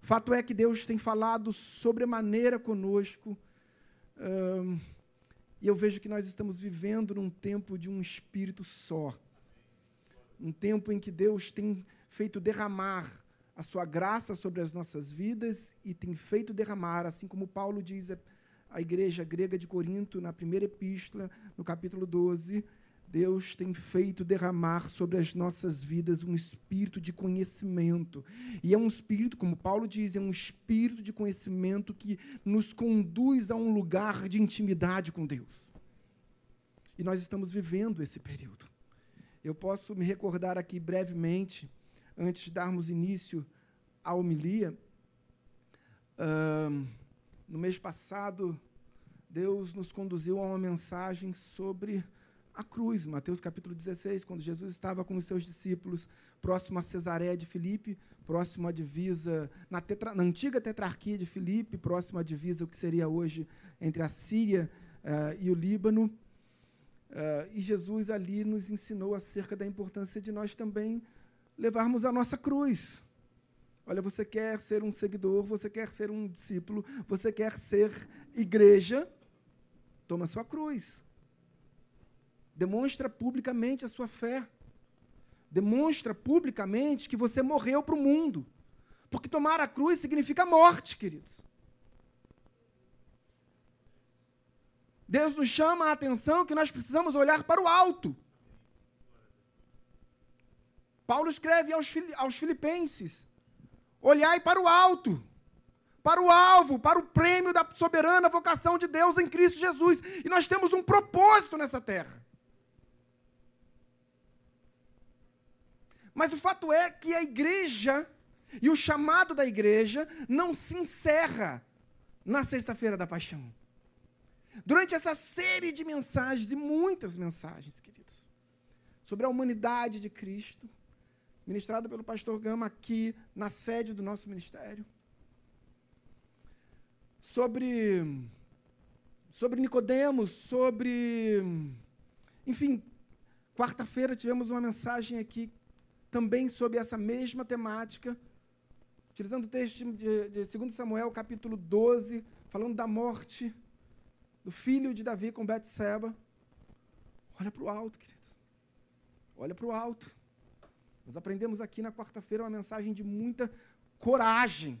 Fato é que Deus tem falado sobremaneira conosco, ahn, e eu vejo que nós estamos vivendo num tempo de um espírito só. Um tempo em que Deus tem feito derramar a sua graça sobre as nossas vidas e tem feito derramar, assim como Paulo diz à- igreja grega de Corinto, na primeira epístola, no capítulo 12, Deus tem feito derramar sobre as nossas vidas um espírito de conhecimento. E é um espírito, como Paulo diz, é um espírito de conhecimento que nos conduz a um lugar de intimidade com Deus. E nós estamos vivendo esse período. Eu posso me recordar aqui brevemente, antes de darmos início à homilia. Ahn, no mês passado, Deus nos conduziu a uma mensagem sobre a cruz, Mateus capítulo 16, quando Jesus estava com os seus discípulos, próximo a Cesareia de Filipe, próximo à divisa, na, tetra- na antiga tetrarquia de Filipe, próximo à divisa, o que seria hoje entre a Síria eh, e o Líbano. Eh, e Jesus ali nos ensinou acerca da importância de nós também levarmos a nossa cruz. Olha, você quer ser um seguidor, você quer ser um discípulo, você quer ser igreja, toma sua cruz. Demonstra publicamente a sua fé. Demonstra publicamente que você morreu para o mundo. Porque tomar a cruz significa morte, queridos. Deus nos chama a atenção que nós precisamos olhar para o alto. Paulo escreve aos, aos Filipenses: olhai para o alto, para o alvo, para o prêmio da soberana vocação de Deus em Cristo Jesus. E nós temos um propósito nessa terra. Mas o fato é que a igreja e o chamado da igreja não se encerra na sexta-feira da paixão. Durante essa série de mensagens, e muitas mensagens, queridos, sobre a humanidade de Cristo, ministrada pelo pastor Gama aqui na sede do nosso ministério, sobre sobre Nicodemos, sobre enfim, quarta-feira tivemos uma mensagem aqui também sobre essa mesma temática, utilizando o texto de, de, de 2 Samuel, capítulo 12, falando da morte do filho de Davi com Betseba. Olha para o alto, querido. Olha para o alto. Nós aprendemos aqui na quarta-feira uma mensagem de muita coragem.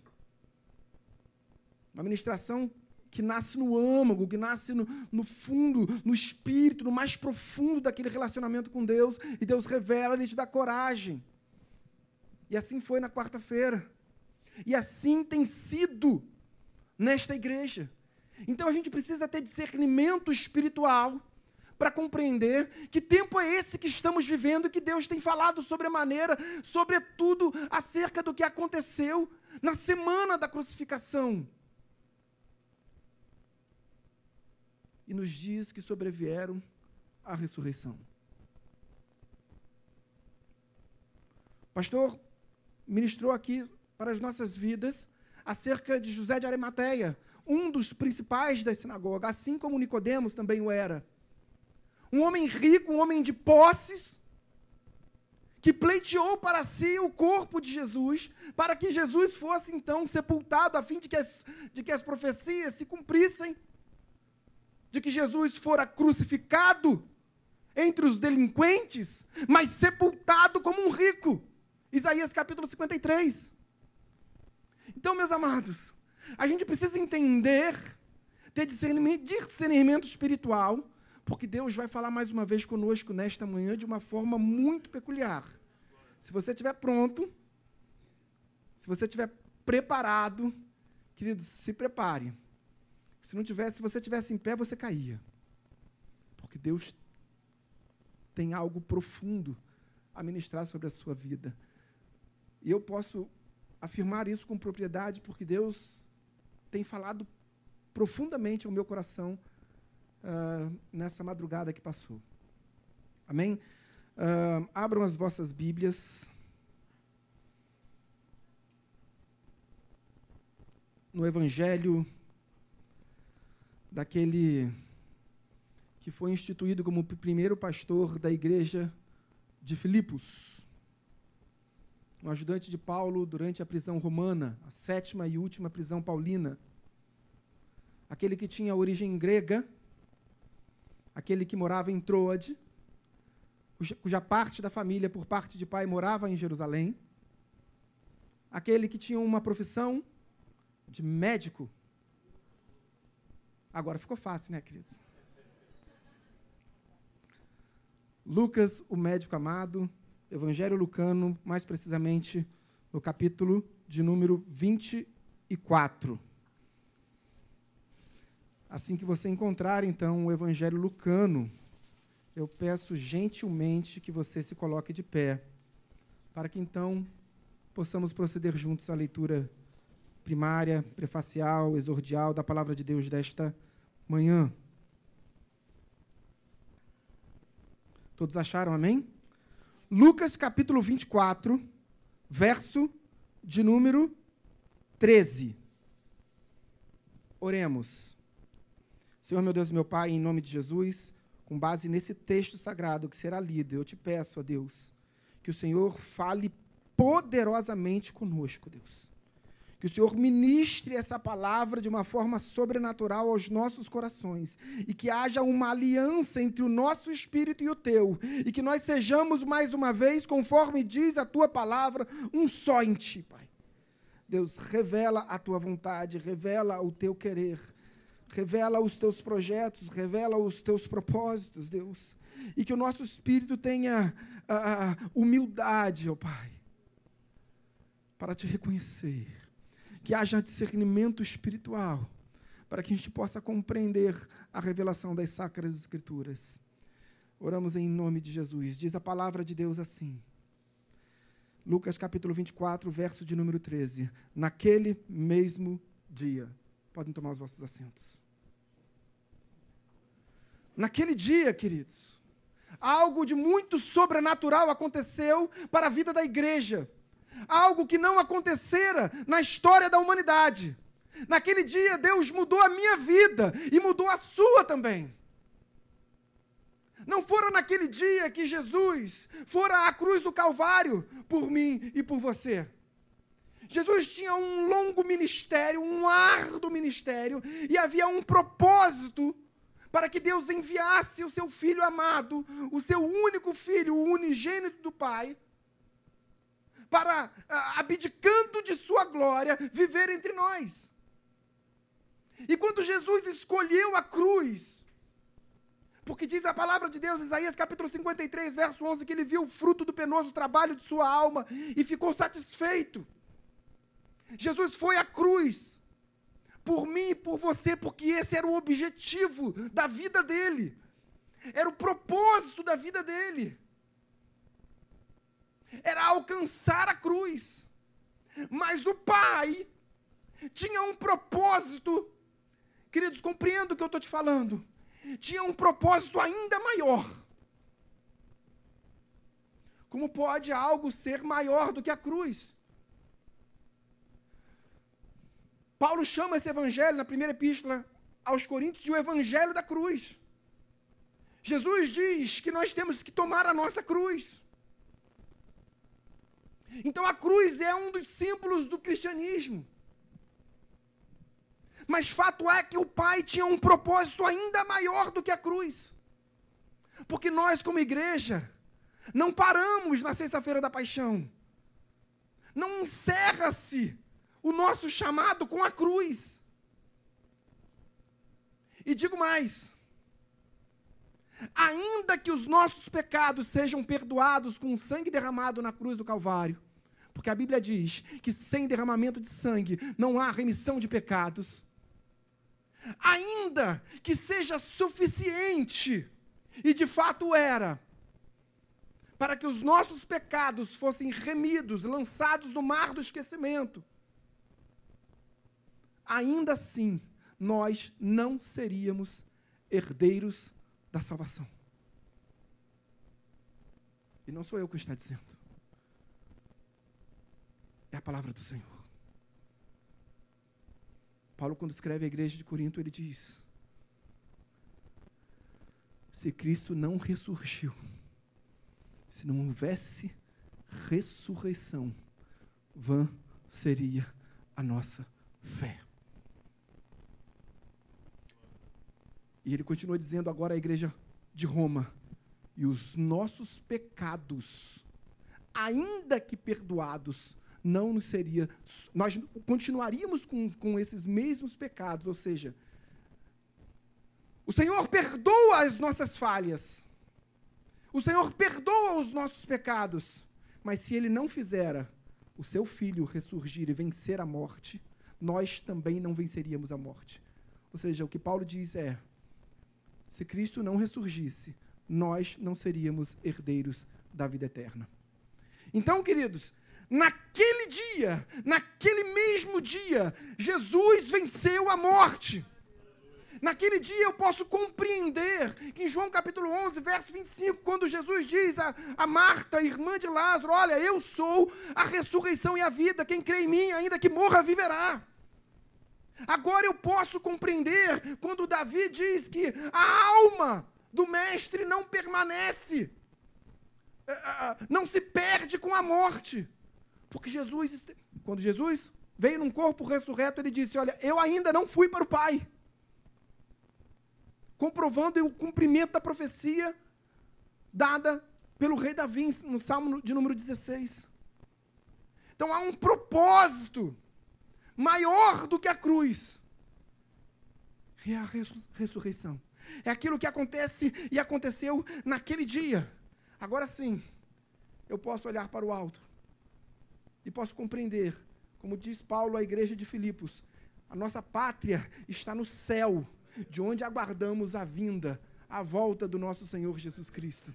Uma ministração que nasce no âmago, que nasce no, no fundo, no espírito, no mais profundo daquele relacionamento com Deus, e Deus revela, Ele te dá coragem. E assim foi na quarta-feira. E assim tem sido nesta igreja. Então a gente precisa ter discernimento espiritual para compreender que tempo é esse que estamos vivendo, que Deus tem falado sobre a maneira, sobretudo acerca do que aconteceu na semana da crucificação. E nos dias que sobrevieram à ressurreição. Pastor ministrou aqui para as nossas vidas acerca de José de Arimateia, um dos principais da sinagoga, assim como Nicodemos também o era. Um homem rico, um homem de posses, que pleiteou para si o corpo de Jesus, para que Jesus fosse então sepultado, a fim de que as, de que as profecias se cumprissem, de que Jesus fora crucificado entre os delinquentes, mas sepultado como um rico. Isaías capítulo 53. Então, meus amados, a gente precisa entender, ter discernimento, discernimento espiritual, porque Deus vai falar mais uma vez conosco nesta manhã de uma forma muito peculiar. Se você estiver pronto, se você estiver preparado, queridos, se prepare. Se não tivesse, se você tivesse em pé, você caía. Porque Deus tem algo profundo a ministrar sobre a sua vida. E eu posso afirmar isso com propriedade porque Deus tem falado profundamente ao meu coração uh, nessa madrugada que passou. Amém? Uh, abram as vossas Bíblias. No Evangelho daquele que foi instituído como primeiro pastor da igreja de Filipos um ajudante de Paulo durante a prisão romana, a sétima e última prisão paulina. Aquele que tinha origem grega, aquele que morava em Troade, cuja parte da família, por parte de pai, morava em Jerusalém. Aquele que tinha uma profissão de médico. Agora ficou fácil, né, queridos? Lucas, o médico amado, Evangelho Lucano, mais precisamente no capítulo de número 24. Assim que você encontrar, então, o Evangelho Lucano, eu peço gentilmente que você se coloque de pé, para que então possamos proceder juntos à leitura primária, prefacial, exordial da palavra de Deus desta manhã. Todos acharam, amém? Lucas capítulo 24, verso de número 13. Oremos. Senhor meu Deus, meu Pai, em nome de Jesus, com base nesse texto sagrado que será lido, eu te peço, ó Deus, que o Senhor fale poderosamente conosco, Deus. Que o Senhor ministre essa palavra de uma forma sobrenatural aos nossos corações. E que haja uma aliança entre o nosso espírito e o teu. E que nós sejamos, mais uma vez, conforme diz a tua palavra, um só em ti, Pai. Deus, revela a tua vontade, revela o teu querer. Revela os teus projetos, revela os teus propósitos, Deus. E que o nosso espírito tenha uh, humildade, ó oh Pai, para te reconhecer que haja discernimento espiritual, para que a gente possa compreender a revelação das Sacras Escrituras. Oramos em nome de Jesus. Diz a palavra de Deus assim. Lucas capítulo 24, verso de número 13. Naquele mesmo dia. Podem tomar os vossos assentos. Naquele dia, queridos, algo de muito sobrenatural aconteceu para a vida da igreja algo que não acontecera na história da humanidade. Naquele dia, Deus mudou a minha vida e mudou a sua também. Não fora naquele dia que Jesus fora à cruz do Calvário por mim e por você. Jesus tinha um longo ministério, um árduo ministério, e havia um propósito para que Deus enviasse o seu filho amado, o seu único filho, o unigênito do Pai, para, ah, abdicando de sua glória, viver entre nós. E quando Jesus escolheu a cruz, porque diz a palavra de Deus, Isaías capítulo 53, verso 11, que ele viu o fruto do penoso trabalho de sua alma e ficou satisfeito. Jesus foi à cruz por mim e por você, porque esse era o objetivo da vida dele. Era o propósito da vida dele. Era alcançar a cruz. Mas o pai tinha um propósito. Queridos, compreendo o que eu estou te falando. Tinha um propósito ainda maior. Como pode algo ser maior do que a cruz? Paulo chama esse evangelho na primeira epístola aos Coríntios de o evangelho da cruz. Jesus diz que nós temos que tomar a nossa cruz. Então a cruz é um dos símbolos do cristianismo. Mas fato é que o Pai tinha um propósito ainda maior do que a cruz. Porque nós, como igreja, não paramos na sexta-feira da paixão. Não encerra-se o nosso chamado com a cruz. E digo mais: ainda que os nossos pecados sejam perdoados com o sangue derramado na cruz do Calvário, porque a Bíblia diz que sem derramamento de sangue não há remissão de pecados, ainda que seja suficiente, e de fato era, para que os nossos pecados fossem remidos, lançados no mar do esquecimento, ainda assim nós não seríamos herdeiros da salvação. E não sou eu que está dizendo. É a palavra do Senhor. Paulo, quando escreve a igreja de Corinto, ele diz: Se Cristo não ressurgiu, se não houvesse ressurreição, vã seria a nossa fé. E ele continua dizendo agora à igreja de Roma: e os nossos pecados, ainda que perdoados, não nos seria. Nós continuaríamos com, com esses mesmos pecados, ou seja, o Senhor perdoa as nossas falhas, o Senhor perdoa os nossos pecados, mas se Ele não fizera o seu filho ressurgir e vencer a morte, nós também não venceríamos a morte. Ou seja, o que Paulo diz é: se Cristo não ressurgisse, nós não seríamos herdeiros da vida eterna. Então, queridos, naquele dia, naquele mesmo dia, Jesus venceu a morte. Naquele dia eu posso compreender que em João capítulo 11, verso 25, quando Jesus diz a, a Marta, irmã de Lázaro: Olha, eu sou a ressurreição e a vida, quem crê em mim, ainda que morra, viverá. Agora eu posso compreender quando Davi diz que a alma do mestre não permanece, eh, eh, não se perde com a morte. Porque Jesus, quando Jesus veio num corpo ressurreto, ele disse: Olha, eu ainda não fui para o Pai. Comprovando o cumprimento da profecia dada pelo rei Davi no Salmo de número 16. Então há um propósito maior do que a cruz. É a ressurreição. É aquilo que acontece e aconteceu naquele dia. Agora sim, eu posso olhar para o alto e posso compreender, como diz Paulo à igreja de Filipos, a nossa pátria está no céu, de onde aguardamos a vinda, a volta do nosso Senhor Jesus Cristo.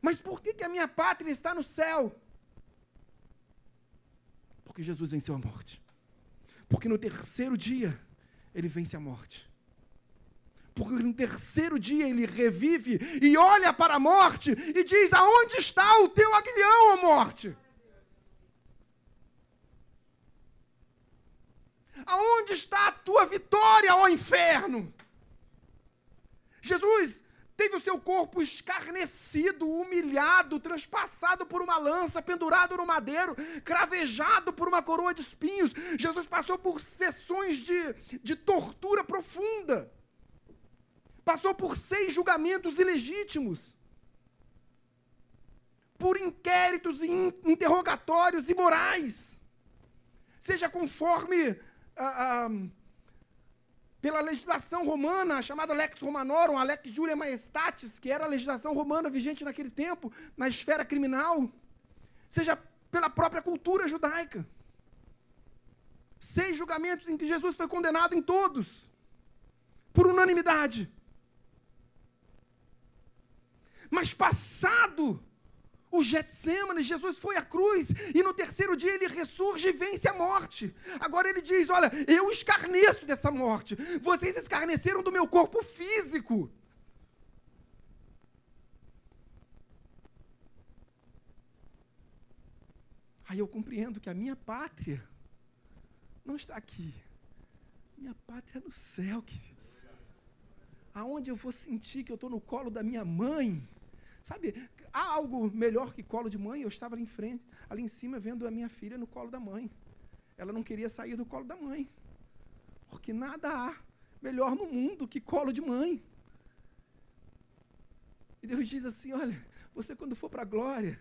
Mas por que, que a minha pátria está no céu? Porque Jesus venceu a morte. Porque no terceiro dia, ele vence a morte. Porque no terceiro dia ele revive e olha para a morte e diz: Aonde está o teu aguilhão, ó morte? Aonde está a tua vitória, ó inferno? Jesus teve o seu corpo escarnecido, humilhado, transpassado por uma lança, pendurado no madeiro, cravejado por uma coroa de espinhos. Jesus passou por sessões de, de tortura profunda. Passou por seis julgamentos ilegítimos. Por inquéritos e interrogatórios imorais. Seja conforme. Ah, ah, pela legislação romana, chamada Lex Romanorum, a Lex Julia Maestatis, que era a legislação romana vigente naquele tempo, na esfera criminal, seja pela própria cultura judaica. Seis julgamentos em que Jesus foi condenado em todos, por unanimidade. Mas passado o Getsemane, Jesus foi à cruz e no terceiro dia ele ressurge e vence a morte. Agora ele diz: Olha, eu escarneço dessa morte. Vocês escarneceram do meu corpo físico. Aí eu compreendo que a minha pátria não está aqui. Minha pátria é no céu, queridos. Aonde eu vou sentir que eu estou no colo da minha mãe. Sabe, há algo melhor que colo de mãe? Eu estava ali em frente, ali em cima, vendo a minha filha no colo da mãe. Ela não queria sair do colo da mãe. Porque nada há melhor no mundo que colo de mãe. E Deus diz assim: olha, você quando for para a glória,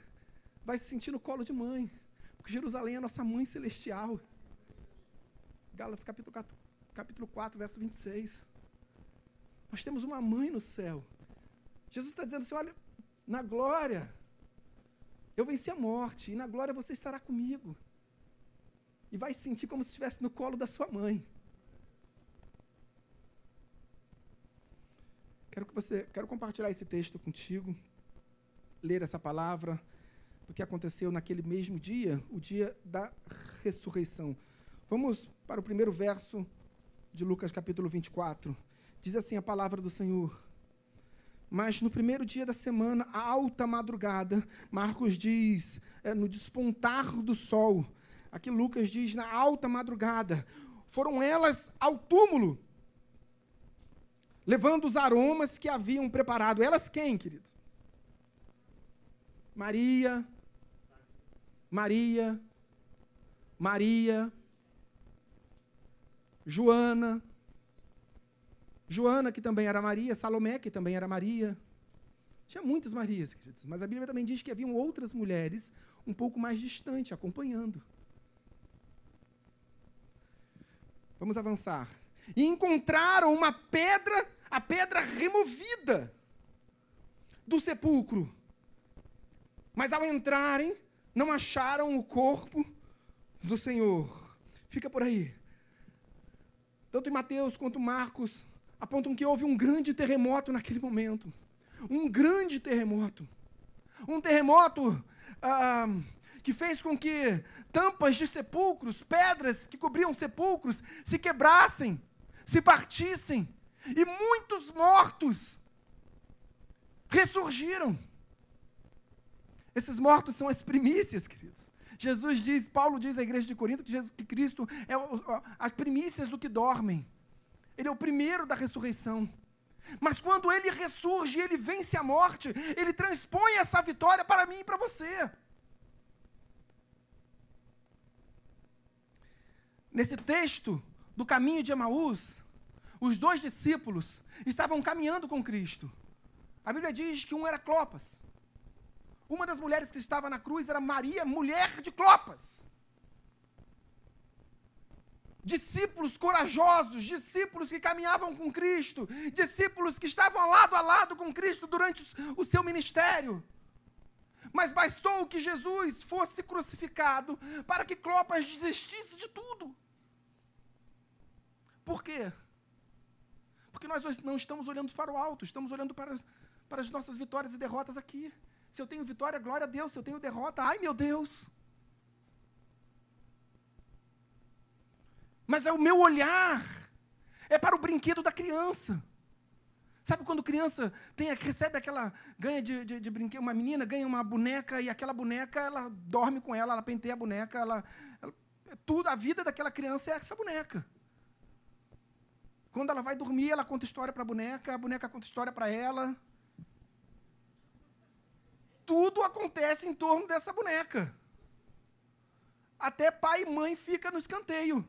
vai se sentir no colo de mãe. Porque Jerusalém é a nossa mãe celestial. Gálatas capítulo 4, capítulo 4, verso 26. Nós temos uma mãe no céu. Jesus está dizendo assim: olha, na glória, eu venci a morte, e na glória você estará comigo. E vai se sentir como se estivesse no colo da sua mãe. Quero que você, quero compartilhar esse texto contigo, ler essa palavra do que aconteceu naquele mesmo dia, o dia da ressurreição. Vamos para o primeiro verso de Lucas capítulo 24. Diz assim a palavra do Senhor. Mas no primeiro dia da semana, à alta madrugada, Marcos diz, é, no despontar do sol. Aqui Lucas diz, na alta madrugada, foram elas ao túmulo, levando os aromas que haviam preparado. Elas quem, queridos? Maria, Maria, Maria, Joana, Joana, que também era Maria, Salomé, que também era Maria. Tinha muitas Marias, queridos, mas a Bíblia também diz que haviam outras mulheres um pouco mais distante, acompanhando. Vamos avançar. E encontraram uma pedra, a pedra removida do sepulcro. Mas ao entrarem, não acharam o corpo do Senhor. Fica por aí. Tanto em Mateus quanto Marcos apontam que houve um grande terremoto naquele momento. Um grande terremoto. Um terremoto ah, que fez com que tampas de sepulcros, pedras que cobriam sepulcros, se quebrassem, se partissem, e muitos mortos ressurgiram. Esses mortos são as primícias, queridos. Jesus diz, Paulo diz à igreja de Corinto que, Jesus, que Cristo é as primícias do que dormem. Ele é o primeiro da ressurreição. Mas quando ele ressurge, ele vence a morte, ele transpõe essa vitória para mim e para você. Nesse texto do caminho de Emaús, os dois discípulos estavam caminhando com Cristo. A Bíblia diz que um era Clopas. Uma das mulheres que estava na cruz era Maria, mulher de Clopas discípulos corajosos, discípulos que caminhavam com Cristo, discípulos que estavam lado a lado com Cristo durante o seu ministério. Mas bastou que Jesus fosse crucificado para que Clopas desistisse de tudo. Por quê? Porque nós não estamos olhando para o alto, estamos olhando para, para as nossas vitórias e derrotas aqui. Se eu tenho vitória, glória a Deus. Se eu tenho derrota, ai meu Deus. Mas é o meu olhar é para o brinquedo da criança. Sabe quando criança tem, recebe aquela, ganha de, de, de, brinquedo, uma menina ganha uma boneca e aquela boneca, ela dorme com ela, ela penteia a boneca, ela, ela tudo, a vida daquela criança é essa boneca. Quando ela vai dormir, ela conta história para a boneca, a boneca conta história para ela. Tudo acontece em torno dessa boneca. Até pai e mãe fica no escanteio.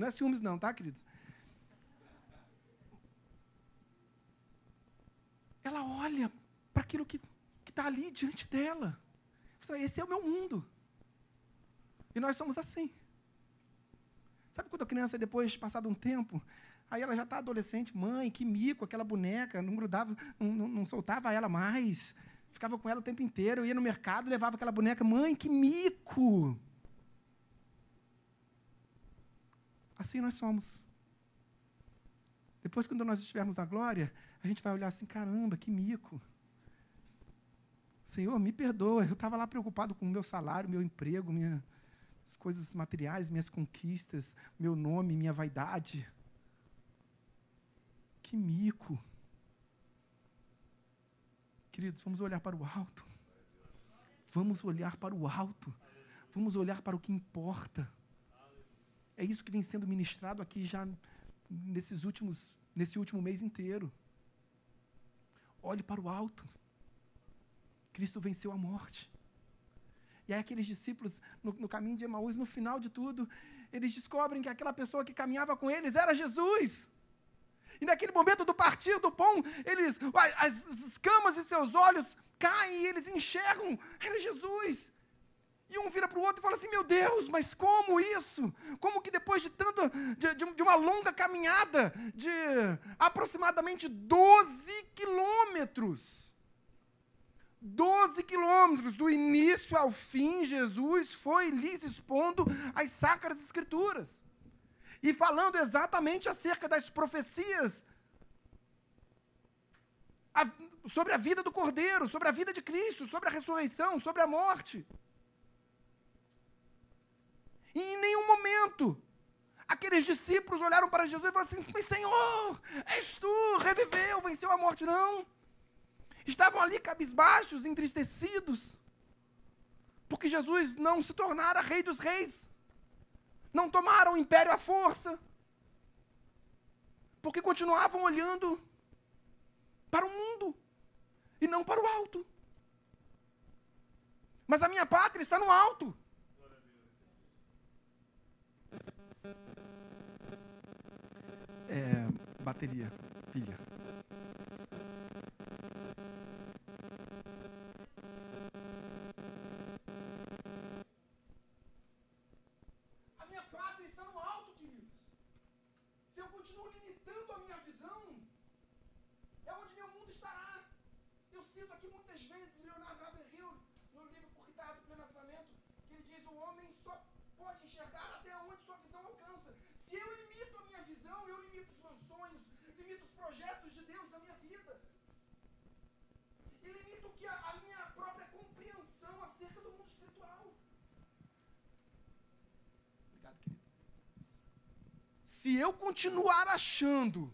Não é ciúmes, não, tá, queridos? Ela olha para aquilo que está ali diante dela. Esse é o meu mundo. E nós somos assim. Sabe quando a criança, depois, passado um tempo, aí ela já está adolescente, mãe, que mico, aquela boneca, não grudava, não, não, não, soltava ela mais, ficava com ela o tempo inteiro, eu ia no mercado, levava aquela boneca, mãe, que mico. Assim nós somos. Depois, quando nós estivermos na glória, a gente vai olhar assim: caramba, que mico. Senhor, me perdoa, eu estava lá preocupado com o meu salário, meu emprego, minhas coisas materiais, minhas conquistas, meu nome, minha vaidade. Que mico. Queridos, vamos olhar para o alto. Vamos olhar para o alto. Vamos olhar para o que importa. É isso que vem sendo ministrado aqui já nesses últimos, nesse último mês inteiro. Olhe para o alto. Cristo venceu a morte. E aí aqueles discípulos no, no, caminho de Emaús, no final de tudo, eles descobrem que aquela pessoa que caminhava com eles era Jesus. E naquele momento do partir do pão, eles, as escamas de seus olhos caem e eles enxergam, era Jesus. E um vira para o outro e fala assim: Meu Deus, mas como isso? Como que depois de tanto, de, de, de uma longa caminhada de aproximadamente 12 quilômetros, 12 quilômetros, do início ao fim, Jesus foi lhes expondo as sacras escrituras. E falando exatamente acerca das profecias a, sobre a vida do Cordeiro, sobre a vida de Cristo, sobre a ressurreição, sobre a morte. E em nenhum momento aqueles discípulos olharam para Jesus e falaram assim: Mas Senhor, és tu, reviveu, venceu a morte. Não. Estavam ali cabisbaixos, entristecidos, porque Jesus não se tornara rei dos reis, não tomaram o império à força, porque continuavam olhando para o mundo e não para o alto. Mas a minha pátria está no alto. É, bateria, pilha. A minha pátria está no alto, queridos. Se eu continuo limitando a minha visão, é onde meu mundo estará. Eu cito aqui muitas vezes Leonardo Ravenhill, no livro Por Ricardo Pleno Avivamento, que ele diz: o homem só pode enxergar até onde sua visão alcança. Se eu limito a minha visão, eu limito os meus sonhos, limito os projetos de Deus na minha vida. E limito que a, a minha própria compreensão acerca do mundo espiritual. Obrigado, querido. Se eu continuar achando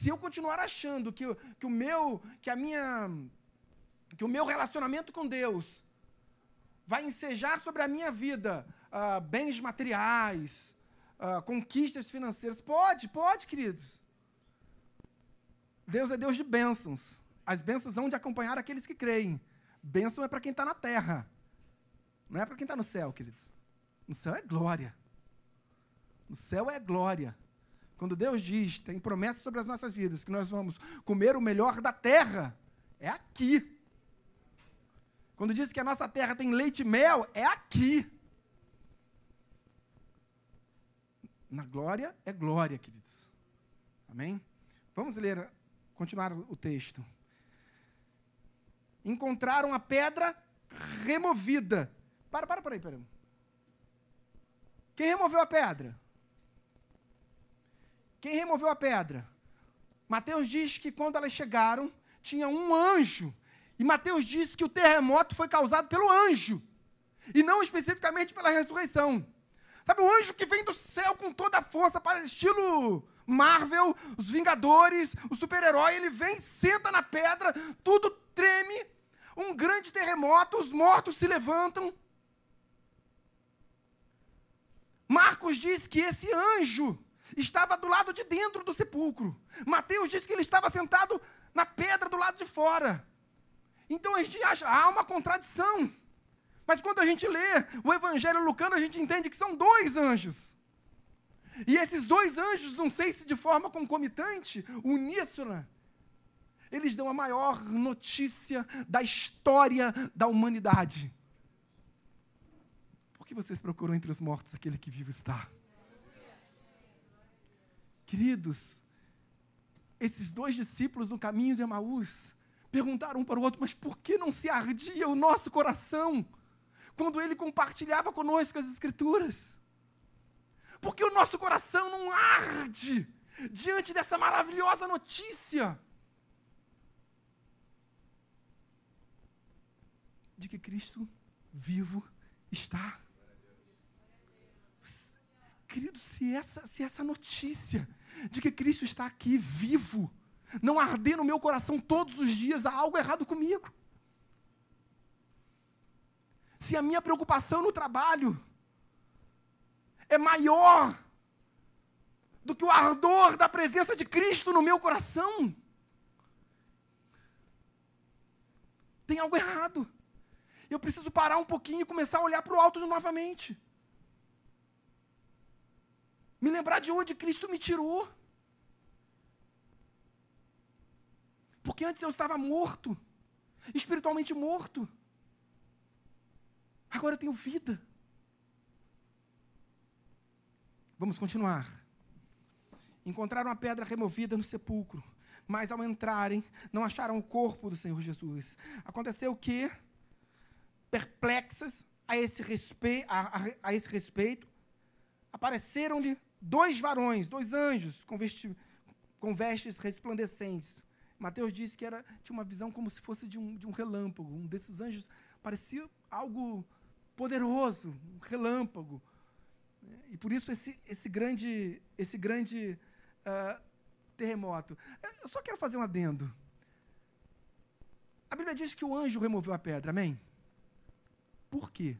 se eu continuar achando que, que o meu, que a minha, que o meu relacionamento com Deus vai ensejar sobre a minha vida uh, bens materiais, uh, conquistas financeiras, pode, pode, queridos. Deus é Deus de bênçãos. As bênçãos vão de acompanhar aqueles que creem. Bênção é para quem está na terra, não é para quem está no céu, queridos. No céu é glória. No céu é glória. Quando Deus diz, tem promessas sobre as nossas vidas, que nós vamos comer o melhor da terra, é aqui. Quando diz que a nossa terra tem leite e mel, é aqui. Na glória é glória, queridos. Amém? Vamos ler, continuar o texto. Encontraram a pedra removida. Para, para, para aí, para aí. Quem removeu a pedra? Quem removeu a pedra? Mateus diz que quando elas chegaram, tinha um anjo. E Mateus diz que o terremoto foi causado pelo anjo. E não especificamente pela ressurreição. Sabe, o anjo que vem do céu com toda a força, para estilo Marvel, os Vingadores, o super-herói, ele vem, senta na pedra, tudo treme, um grande terremoto, os mortos se levantam. Marcos diz que esse anjo estava do lado de dentro do sepulcro. Mateus diz que ele estava sentado na pedra do lado de fora. Então a gente acha, há uma contradição. Mas quando a gente lê o Evangelho Lucano, a gente entende que são dois anjos. E esses dois anjos, não sei se de forma concomitante, uníssona, eles dão a maior notícia da história da humanidade. Por que vocês procuram entre os mortos aquele que vivo está? Queridos, esses dois discípulos no caminho de Emaús perguntaram um para o outro, mas por que não se ardia o nosso coração quando ele compartilhava conosco as Escrituras? Por que o nosso coração não arde diante dessa maravilhosa notícia? de que Cristo vivo está. Querido, se essa, se essa notícia de que Cristo está aqui vivo não arder no meu coração todos os dias, há algo errado comigo. Se a minha preocupação no trabalho é maior do que o ardor da presença de Cristo no meu coração, tem algo errado. Eu preciso parar um pouquinho e começar a olhar para o alto novamente. Me lembrar de onde Cristo me tirou. Porque antes eu estava morto, espiritualmente morto. Agora eu tenho vida. Vamos continuar. Encontraram a pedra removida no sepulcro, mas ao entrarem, não acharam o corpo do Senhor Jesus. Aconteceu que, perplexas a esse, respe a, a, a esse respeito, apareceram-lhe dois varões, dois anjos com, vesti com vestes resplandecentes. Mateus disse que era, tinha uma visão como se fosse de um, de um relâmpago. Um desses anjos parecia algo poderoso, um relâmpago. E por isso esse, esse grande, esse grande uh, terremoto. Eu só quero fazer um adendo. A Bíblia diz que o anjo removeu a pedra, amém? Por quê?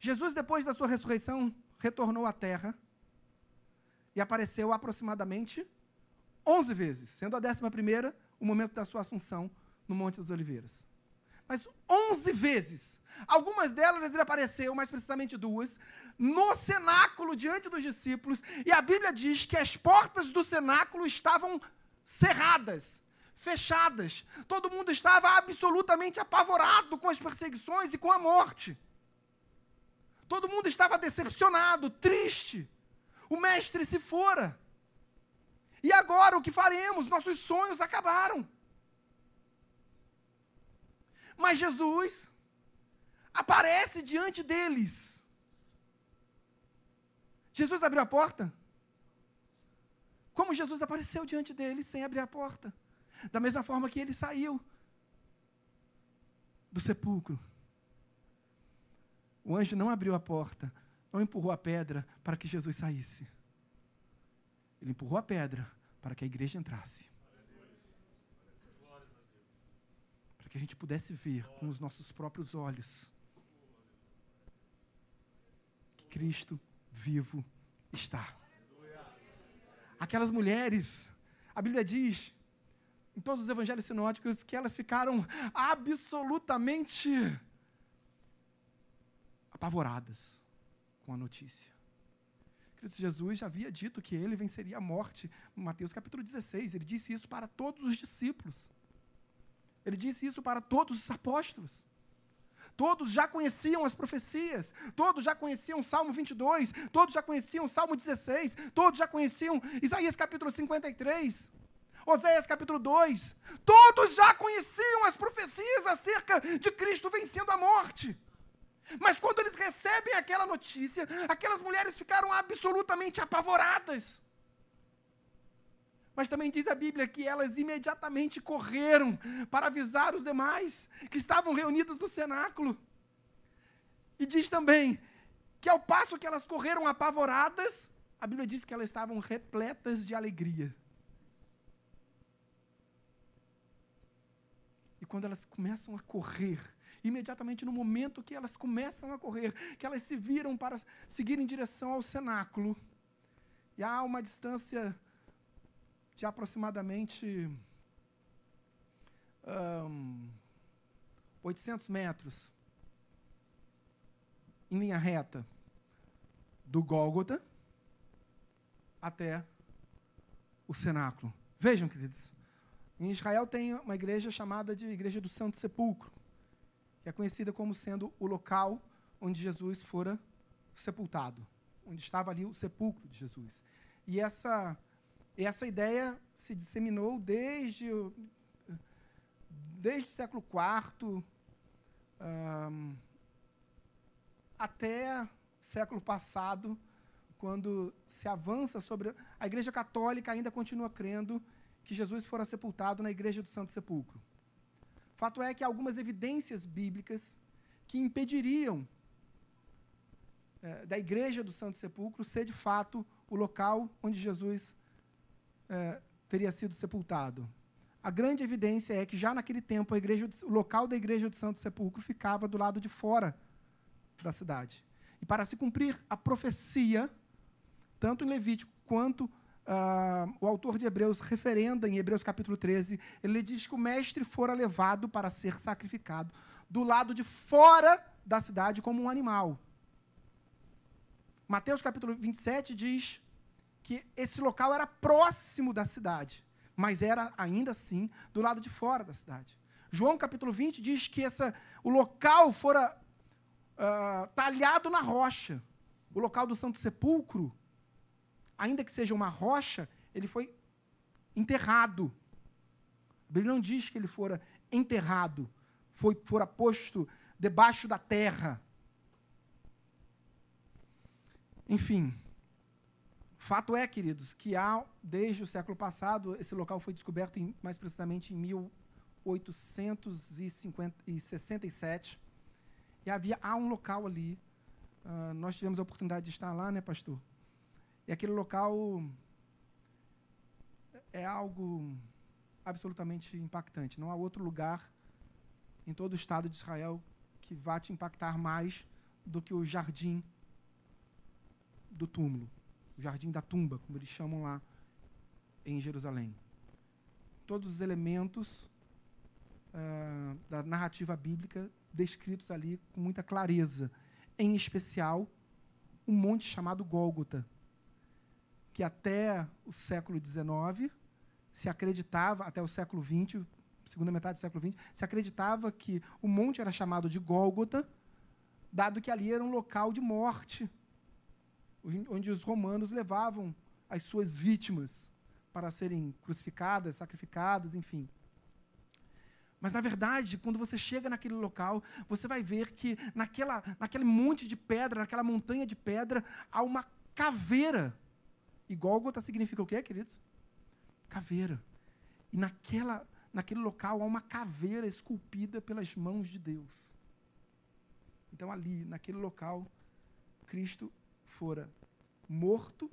Jesus, depois da sua ressurreição, retornou à terra e apareceu aproximadamente 11 vezes, sendo a décima primeira o momento da sua assunção no Monte das Oliveiras. Mas 11 vezes. Algumas delas ele apareceu, mais precisamente duas, no cenáculo diante dos discípulos, e a Bíblia diz que as portas do cenáculo estavam cerradas, fechadas. Todo mundo estava absolutamente apavorado com as perseguições e com a morte. Todo mundo estava decepcionado, triste. O mestre se fora. E agora o que faremos? Nossos sonhos acabaram. Mas Jesus aparece diante deles. Jesus abriu a porta? Como Jesus apareceu diante deles sem abrir a porta? Da mesma forma que ele saiu do sepulcro. O anjo não abriu a porta, não empurrou a pedra para que Jesus saísse. Ele empurrou a pedra para que a igreja entrasse. Para que a gente pudesse ver com os nossos próprios olhos que Cristo vivo está. Aquelas mulheres, a Bíblia diz, em todos os evangelhos sinóticos, que elas ficaram absolutamente apavoradas com a notícia. Queridos, Jesus já havia dito que ele venceria a morte. Em Mateus capítulo 16, ele disse isso para todos os discípulos. Ele disse isso para todos os apóstolos. Todos já conheciam as profecias, todos já conheciam Salmo 22, todos já conheciam Salmo 16, todos já conheciam Isaías capítulo 53, Oséias capítulo 2. Todos já conheciam as profecias acerca de Cristo vencendo a morte. Mas quando eles recebem aquela notícia, aquelas mulheres ficaram absolutamente apavoradas. Mas também diz a Bíblia que elas imediatamente correram para avisar os demais que estavam reunidos no cenáculo. E diz também que ao passo que elas correram apavoradas, a Bíblia diz que elas estavam repletas de alegria. E quando elas começam a correr, imediatamente no momento que elas começam a correr, que elas se viram para seguir em direção ao cenáculo. E há uma distância de aproximadamente um, 800 metros em linha reta do Gólgota até o cenáculo. Vejam, queridos, em Israel tem uma igreja chamada de Igreja do Santo Sepulcro que é conhecida como sendo o local onde Jesus fora sepultado, onde estava ali o sepulcro de Jesus. E essa, essa ideia se disseminou desde, desde o século IV um, até o século passado, quando se avança sobre. A Igreja Católica ainda continua crendo que Jesus fora sepultado na Igreja do Santo Sepulcro. Fato é que há algumas evidências bíblicas que impediriam eh, da igreja do Santo Sepulcro ser de fato o local onde Jesus eh, teria sido sepultado. A grande evidência é que já naquele tempo a igreja, o local da igreja do Santo Sepulcro ficava do lado de fora da cidade. E para se cumprir a profecia, tanto em Levítico quanto ah, o autor de Hebreus referenda em Hebreus capítulo 13, ele diz que o mestre fora levado para ser sacrificado do lado de fora da cidade como um animal. Mateus capítulo 27 diz que esse local era próximo da cidade, mas era ainda assim do lado de fora da cidade. João capítulo 20 diz que essa, o local fora ah, talhado na rocha. O local do Santo Sepulcro, ainda que seja uma rocha, ele foi enterrado. A Bíblia não diz que ele fora enterrado, foi, fora posto debaixo da terra. Enfim, fato é, queridos, que há, desde o século passado, esse local foi descoberto em, mais precisamente em 1867. E havia há um local ali. Uh, nós tivemos a oportunidade de estar lá, né, pastor? E aquele local é algo absolutamente impactante. Não há outro lugar em todo o estado de Israel que vá te impactar mais do que o jardim do túmulo, o jardim da tumba, como eles chamam lá em Jerusalém. Todos os elementos uh, da narrativa bíblica descritos ali com muita clareza. Em especial, um monte chamado Gólgota, que até o século XIX se acreditava, até o século XX, segunda metade do século XX, se acreditava que o monte era chamado de Gólgota, dado que ali era um local de morte, onde os romanos levavam as suas vítimas para serem crucificadas, sacrificadas, enfim. Mas, na verdade, quando você chega naquele local, você vai ver que naquela, naquele monte de pedra, naquela montanha de pedra, há uma caveira. E Gólgota significa o quê, queridos? Caveira. E naquela, naquele local há uma caveira esculpida pelas mãos de Deus. Então, ali, naquele local, Cristo fora morto,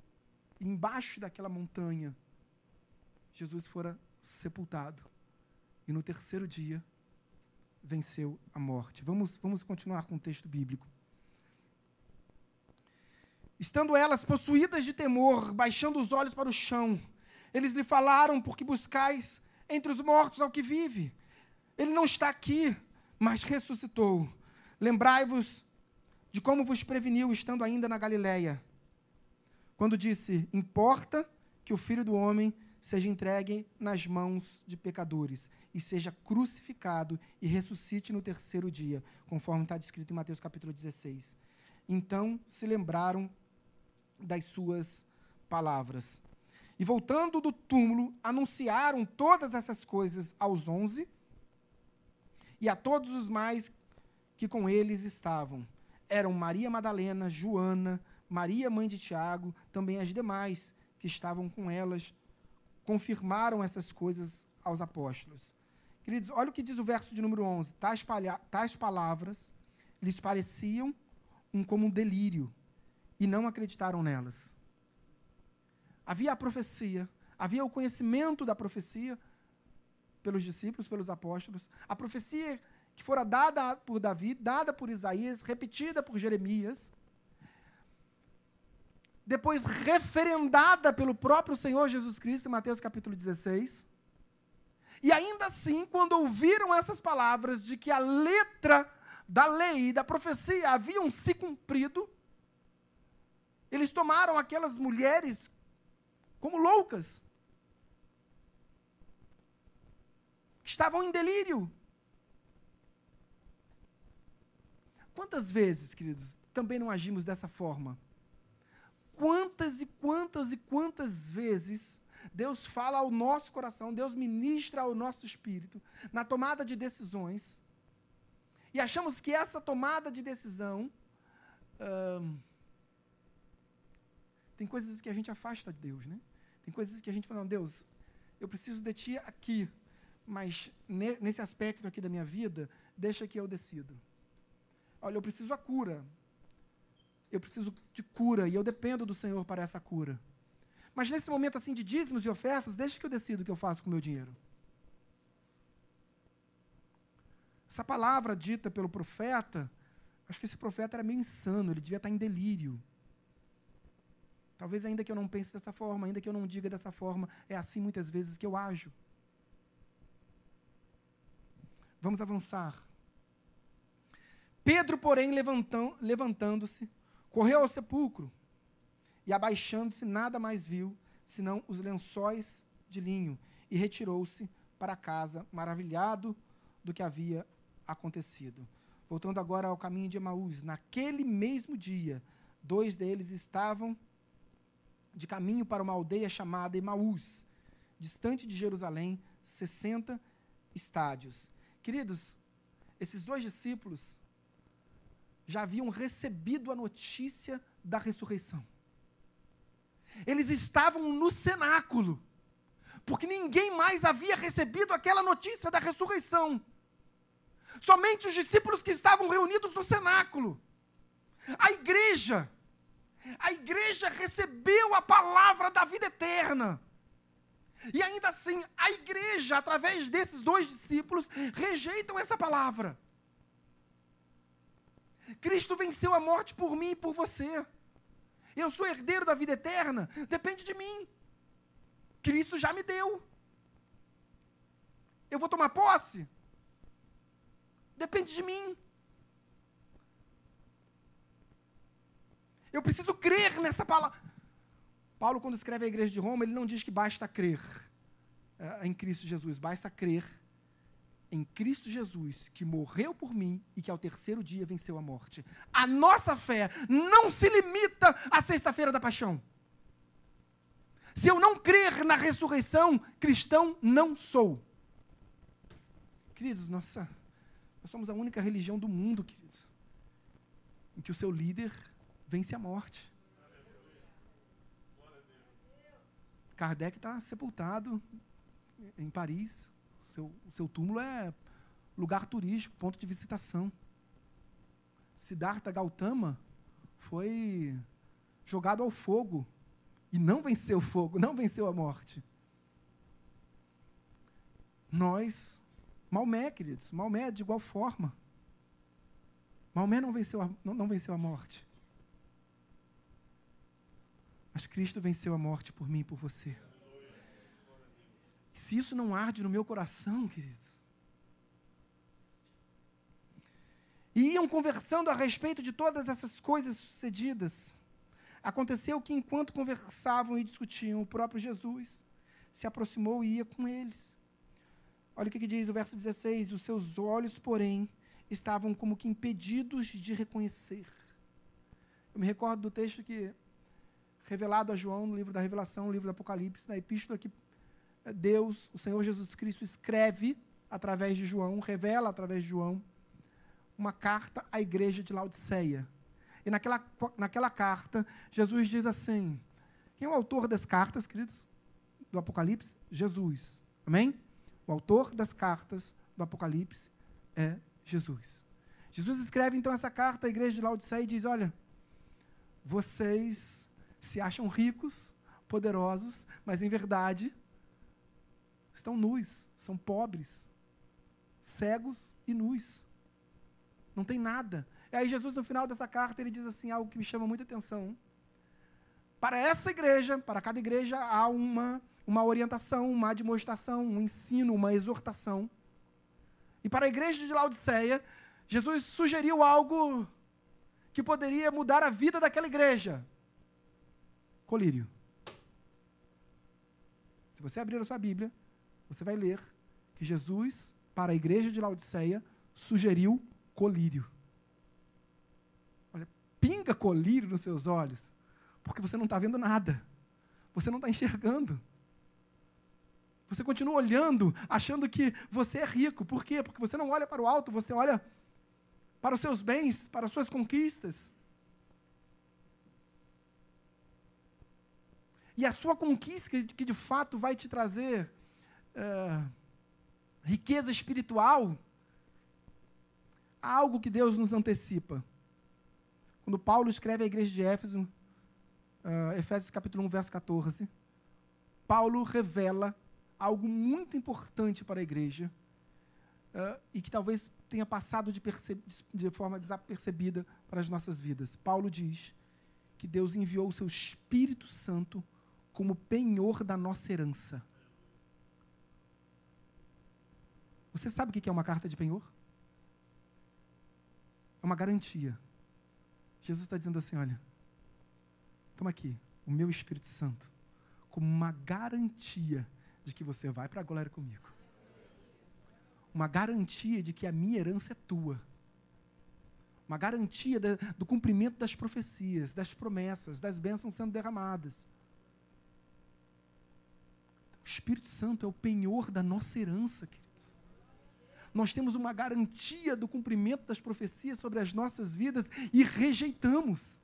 e embaixo daquela montanha, Jesus fora sepultado. E no terceiro dia, venceu a morte. Vamos, vamos continuar com o texto bíblico. Estando elas possuídas de temor, baixando os olhos para o chão, eles lhe falaram: Porque buscais entre os mortos ao que vive? Ele não está aqui, mas ressuscitou. Lembrai-vos de como vos preveniu estando ainda na Galiléia, quando disse: Importa que o filho do homem seja entregue nas mãos de pecadores e seja crucificado e ressuscite no terceiro dia, conforme está descrito em Mateus capítulo 16. Então se lembraram das suas palavras. E voltando do túmulo, anunciaram todas essas coisas aos onze e a todos os mais que com eles estavam. Eram Maria Madalena, Joana, Maria, mãe de Tiago, também as demais que estavam com elas confirmaram essas coisas aos apóstolos. Queridos, olha o que diz o verso de número 11. Tais, tais palavras lhes pareciam um, como um delírio e não acreditaram nelas. Havia a profecia, havia o conhecimento da profecia pelos discípulos, pelos apóstolos, a profecia que fora dada por Davi, dada por Isaías, repetida por Jeremias, depois referendada pelo próprio Senhor Jesus Cristo, em Mateus capítulo 16. E ainda assim, quando ouviram essas palavras de que a letra da lei e da profecia haviam se cumprido, eles tomaram aquelas mulheres como loucas. Estavam em delírio. Quantas vezes, queridos, também não agimos dessa forma? Quantas e quantas e quantas vezes Deus fala ao nosso coração, Deus ministra ao nosso espírito na tomada de decisões, e achamos que essa tomada de decisão. Hum, tem coisas que a gente afasta de Deus, né? Tem coisas que a gente fala, não, Deus, eu preciso de Ti aqui, mas ne- nesse aspecto aqui da minha vida, deixa que eu decido. Olha, eu preciso a cura. Eu preciso de cura e eu dependo do Senhor para essa cura. Mas nesse momento assim de dízimos e ofertas, deixa que eu decido o que eu faço com o meu dinheiro. Essa palavra dita pelo profeta, acho que esse profeta era meio insano, ele devia estar em delírio. Talvez ainda que eu não pense dessa forma, ainda que eu não diga dessa forma, é assim muitas vezes que eu ajo. Vamos avançar. Pedro, porém, levantando-se, correu ao sepulcro e, abaixando-se, nada mais viu, senão os lençóis de linho, e retirou-se para casa, maravilhado do que havia acontecido. Voltando agora ao caminho de Emaús, naquele mesmo dia, dois deles estavam de caminho para uma aldeia chamada Emaús, distante de Jerusalém, 60 estádios. Queridos, esses dois discípulos já haviam recebido a notícia da ressurreição. Eles estavam no cenáculo, porque ninguém mais havia recebido aquela notícia da ressurreição. Somente os discípulos que estavam reunidos no cenáculo. A igreja, a igreja recebeu a palavra da vida eterna. E ainda assim, a igreja, através desses dois discípulos, rejeitam essa palavra. Cristo venceu a morte por mim e por você. Eu sou herdeiro da vida eterna, depende de mim. Cristo já me deu. Eu vou tomar posse? Depende de mim. Eu preciso crer nessa palavra. Paulo, quando escreve a igreja de Roma, ele não diz que basta crer eh, em Cristo Jesus, basta crer em Cristo Jesus, que morreu por mim e que ao terceiro dia venceu a morte. A nossa fé não se limita à sexta-feira da paixão. Se eu não crer na ressurreição, cristão não sou. Queridos, nossa, nós somos a única religião do mundo, queridos, em que o seu líder vence a morte. Kardec está sepultado em Paris. Seu, o seu túmulo é lugar turístico, ponto de visitação. Siddhartha Gautama foi jogado ao fogo e não venceu o fogo, não venceu a morte. Nós, Maomé, queridos, Maomé de igual forma. Maomé não venceu a, não, não venceu a morte. Mas Cristo venceu a morte por mim e por você. Se isso não arde no meu coração, queridos. E iam conversando a respeito de todas essas coisas sucedidas. Aconteceu que, enquanto conversavam e discutiam, o próprio Jesus se aproximou e ia com eles. Olha o que, que diz o verso 16: Os seus olhos, porém, estavam como que impedidos de reconhecer. Eu me recordo do texto que, revelado a João no livro da Revelação, no livro do Apocalipse, na epístola que Deus, o Senhor Jesus Cristo, escreve através de João, revela através de João, uma carta à igreja de Laodiceia. E naquela, naquela carta, Jesus diz assim: quem é o autor das cartas, queridos? Do Apocalipse? Jesus. Amém? O autor das cartas do Apocalipse é Jesus. Jesus escreve então essa carta à igreja de Laodiceia e diz: Olha, vocês se acham ricos, poderosos, mas em verdade estão nus, são pobres, cegos e nus. Não tem nada. E aí Jesus, no final dessa carta, ele diz assim, algo que me chama muita atenção. Para essa igreja, para cada igreja, há uma, uma orientação, uma admoestação, um ensino, uma exortação. E para a igreja de Laodiceia, Jesus sugeriu algo que poderia mudar a vida daquela igreja. Colírio. Se você abrir a sua Bíblia, você vai ler que Jesus, para a igreja de Laodiceia, sugeriu colírio. Olha, pinga colírio nos seus olhos, porque você não está vendo nada. Você não está enxergando. Você continua olhando, achando que você é rico. Por quê? Porque você não olha para o alto, você olha para os seus bens, para as suas conquistas. E a sua conquista, que de fato vai te trazer é, riqueza espiritual, há algo que Deus nos antecipa. Quando Paulo escreve à igreja de Éfeso, uh, Efésios capítulo 1, verso 14, Paulo revela algo muito importante para a igreja uh, e que talvez tenha passado de, de forma desapercebida para as nossas vidas. Paulo diz que Deus enviou o seu Espírito Santo como penhor da nossa herança. Você sabe o que é uma carta de penhor? É uma garantia. Jesus está dizendo assim: olha, toma aqui o meu Espírito Santo como uma garantia de que você vai para a glória comigo. Uma garantia de que a minha herança é tua. Uma garantia de, do cumprimento das profecias, das promessas, das bênçãos sendo derramadas. O Espírito Santo é o penhor da nossa herança. Nós temos uma garantia do cumprimento das profecias sobre as nossas vidas e rejeitamos.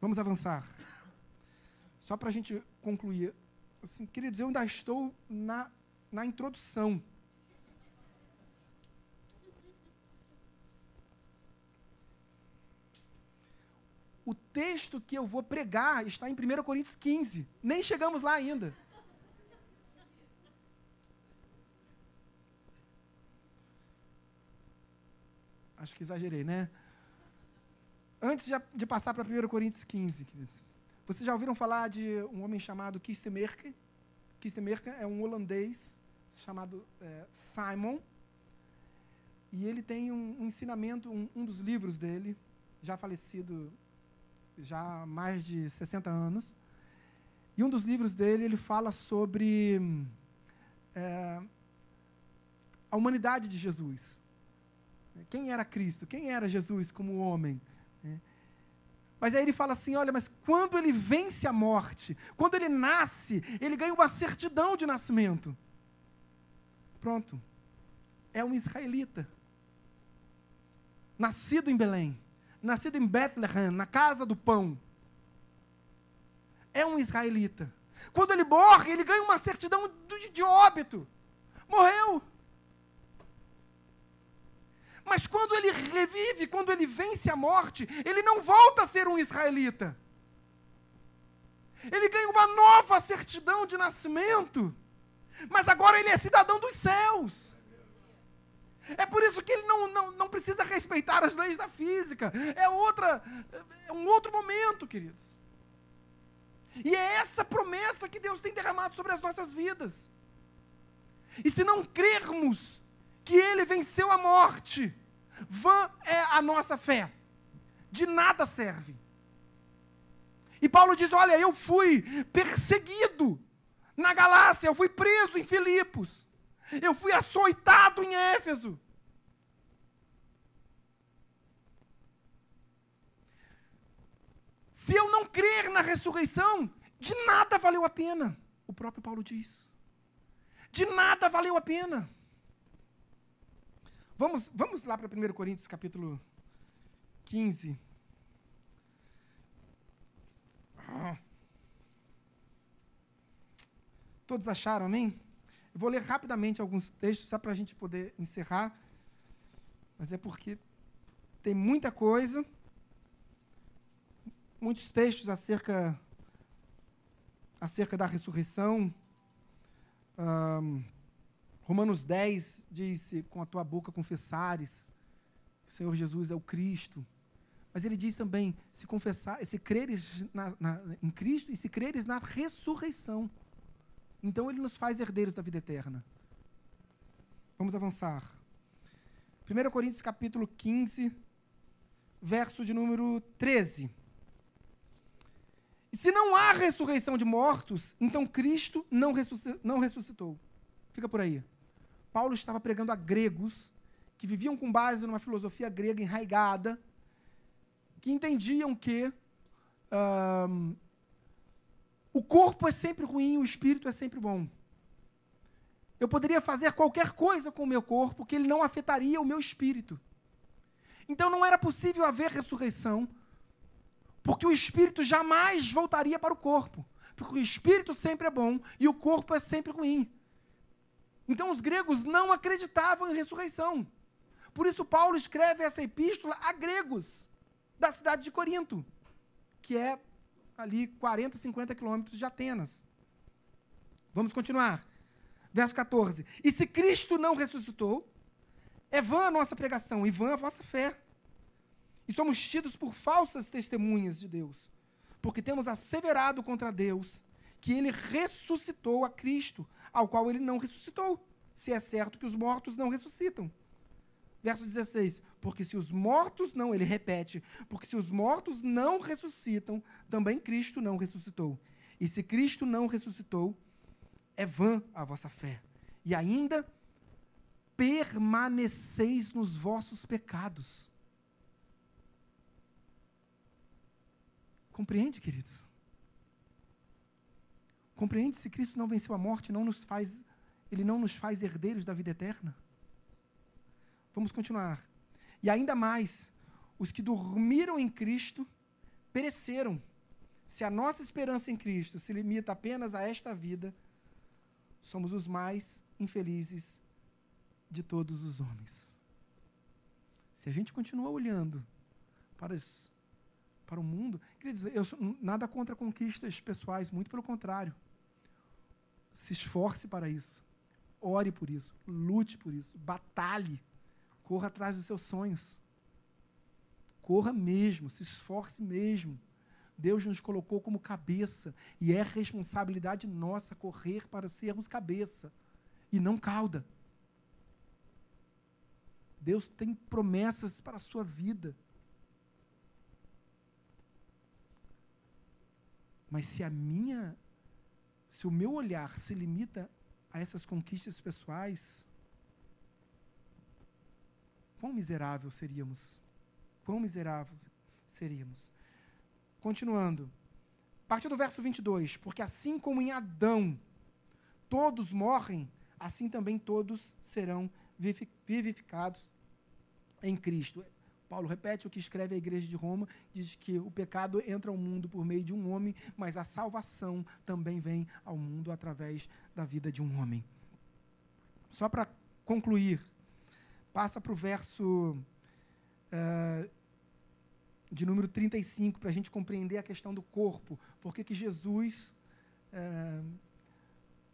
Vamos avançar. Só para a gente concluir. Assim, queridos, eu ainda estou na, na introdução. O texto que eu vou pregar está em 1 Coríntios 15. Nem chegamos lá ainda. Acho que exagerei, né? Antes de, passar para 1 Coríntios 15, queridos. Vocês já ouviram falar de um homem chamado Kistemerke? Kistemerke é um holandês chamado é, Simon. E ele tem um, um ensinamento, um, um dos livros dele, já falecido já há mais de 60 anos. E um dos livros dele, ele fala sobre é, a humanidade de Jesus. Quem era Cristo? Quem era Jesus como homem? É. Mas aí ele fala assim: olha, mas quando ele vence a morte, quando ele nasce, ele ganha uma certidão de nascimento. Pronto. É um israelita. Nascido em Belém nascido em Bethlehem, na casa do pão, é um israelita. Quando ele morre, ele ganha uma certidão de óbito. Morreu. Mas quando ele revive, quando ele vence a morte, ele não volta a ser um israelita. Ele ganha uma nova certidão de nascimento. Mas agora ele é cidadão dos céus. É por isso que ele não, não, não precisa respeitar as leis da física. É outra, é um outro momento, queridos. E é essa promessa que Deus tem derramado sobre as nossas vidas. E se não crermos que Ele venceu a morte, vã é a nossa fé. De nada serve. E Paulo diz: Olha, eu fui perseguido na Galácia, eu fui preso em Filipos. Eu fui açoitado em Éfeso. Se eu não crer na ressurreição, de nada valeu a pena. O próprio Paulo diz. De nada valeu a pena. Vamos, vamos lá para 1 Coríntios capítulo 15. Ah. Todos acharam, amém? Eu vou ler rapidamente alguns textos, só para a gente poder encerrar. Mas é porque tem muita coisa, muitos textos acerca, acerca da ressurreição. Um, Romanos 10 diz: Com a tua boca confessares, o Senhor Jesus é o Cristo. Mas ele diz também: se confessar, se creres na, na, em Cristo e se creres na ressurreição. Então ele nos faz herdeiros da vida eterna. Vamos avançar. 1 Coríntios capítulo 15, verso de número 13. E se não há ressurreição de mortos, então Cristo não, não ressuscitou. Fica por aí. Paulo estava pregando a gregos que viviam com base numa filosofia grega enraigada, que entendiam que um, o corpo é sempre ruim, o espírito é sempre bom. Eu poderia fazer qualquer coisa com o meu corpo que ele não afetaria o meu espírito. Então não era possível haver ressurreição, porque o espírito jamais voltaria para o corpo. Porque o espírito sempre é bom e o corpo é sempre ruim. Então os gregos não acreditavam em ressurreição. Por isso Paulo escreve essa epístola a gregos da cidade de Corinto, que é ali 40, 50 quilômetros de Atenas. Vamos continuar. Verso 14. E se Cristo não ressuscitou, é vã a nossa pregação e vã a vossa fé. E somos tidos por falsas testemunhas de Deus, porque temos asseverado contra Deus que ele ressuscitou a Cristo, ao qual ele não ressuscitou, se é certo que os mortos não ressuscitam. Verso 16: Porque se os mortos não, ele repete, porque se os mortos não ressuscitam, também Cristo não ressuscitou. E se Cristo não ressuscitou, é vã a vossa fé. E ainda permaneceis nos vossos pecados. Compreende, queridos? Compreende se Cristo não venceu a morte, não nos faz, ele não nos faz herdeiros da vida eterna? Vamos continuar. E ainda mais, os que dormiram em Cristo pereceram. Se a nossa esperança em Cristo se limita apenas a esta vida, somos os mais infelizes de todos os homens. Se a gente continua olhando para, para o mundo, queridos, eu sou, nada contra conquistas pessoais, muito pelo contrário. Se esforce para isso. Ore por isso. Lute por isso. Batalhe. Corra atrás dos seus sonhos. Corra mesmo. Se esforce mesmo. Deus nos colocou como cabeça. E é responsabilidade nossa correr para sermos cabeça. E não cauda. Deus tem promessas para a sua vida. Mas se a minha se o meu olhar se limita a essas conquistas pessoais, quão miserável seríamos? Quão miserável seríamos? Continuando. A partir do verso 22, porque assim como em Adão todos morrem, assim também todos serão vivificados em Cristo. Paulo repete o que escreve a igreja de Roma, diz que o pecado entra ao mundo por meio de um homem, mas a salvação também vem ao mundo através da vida de um homem. Só para concluir, passa para o verso uh, de número 35, para a gente compreender a questão do corpo. Por que, que Jesus uh,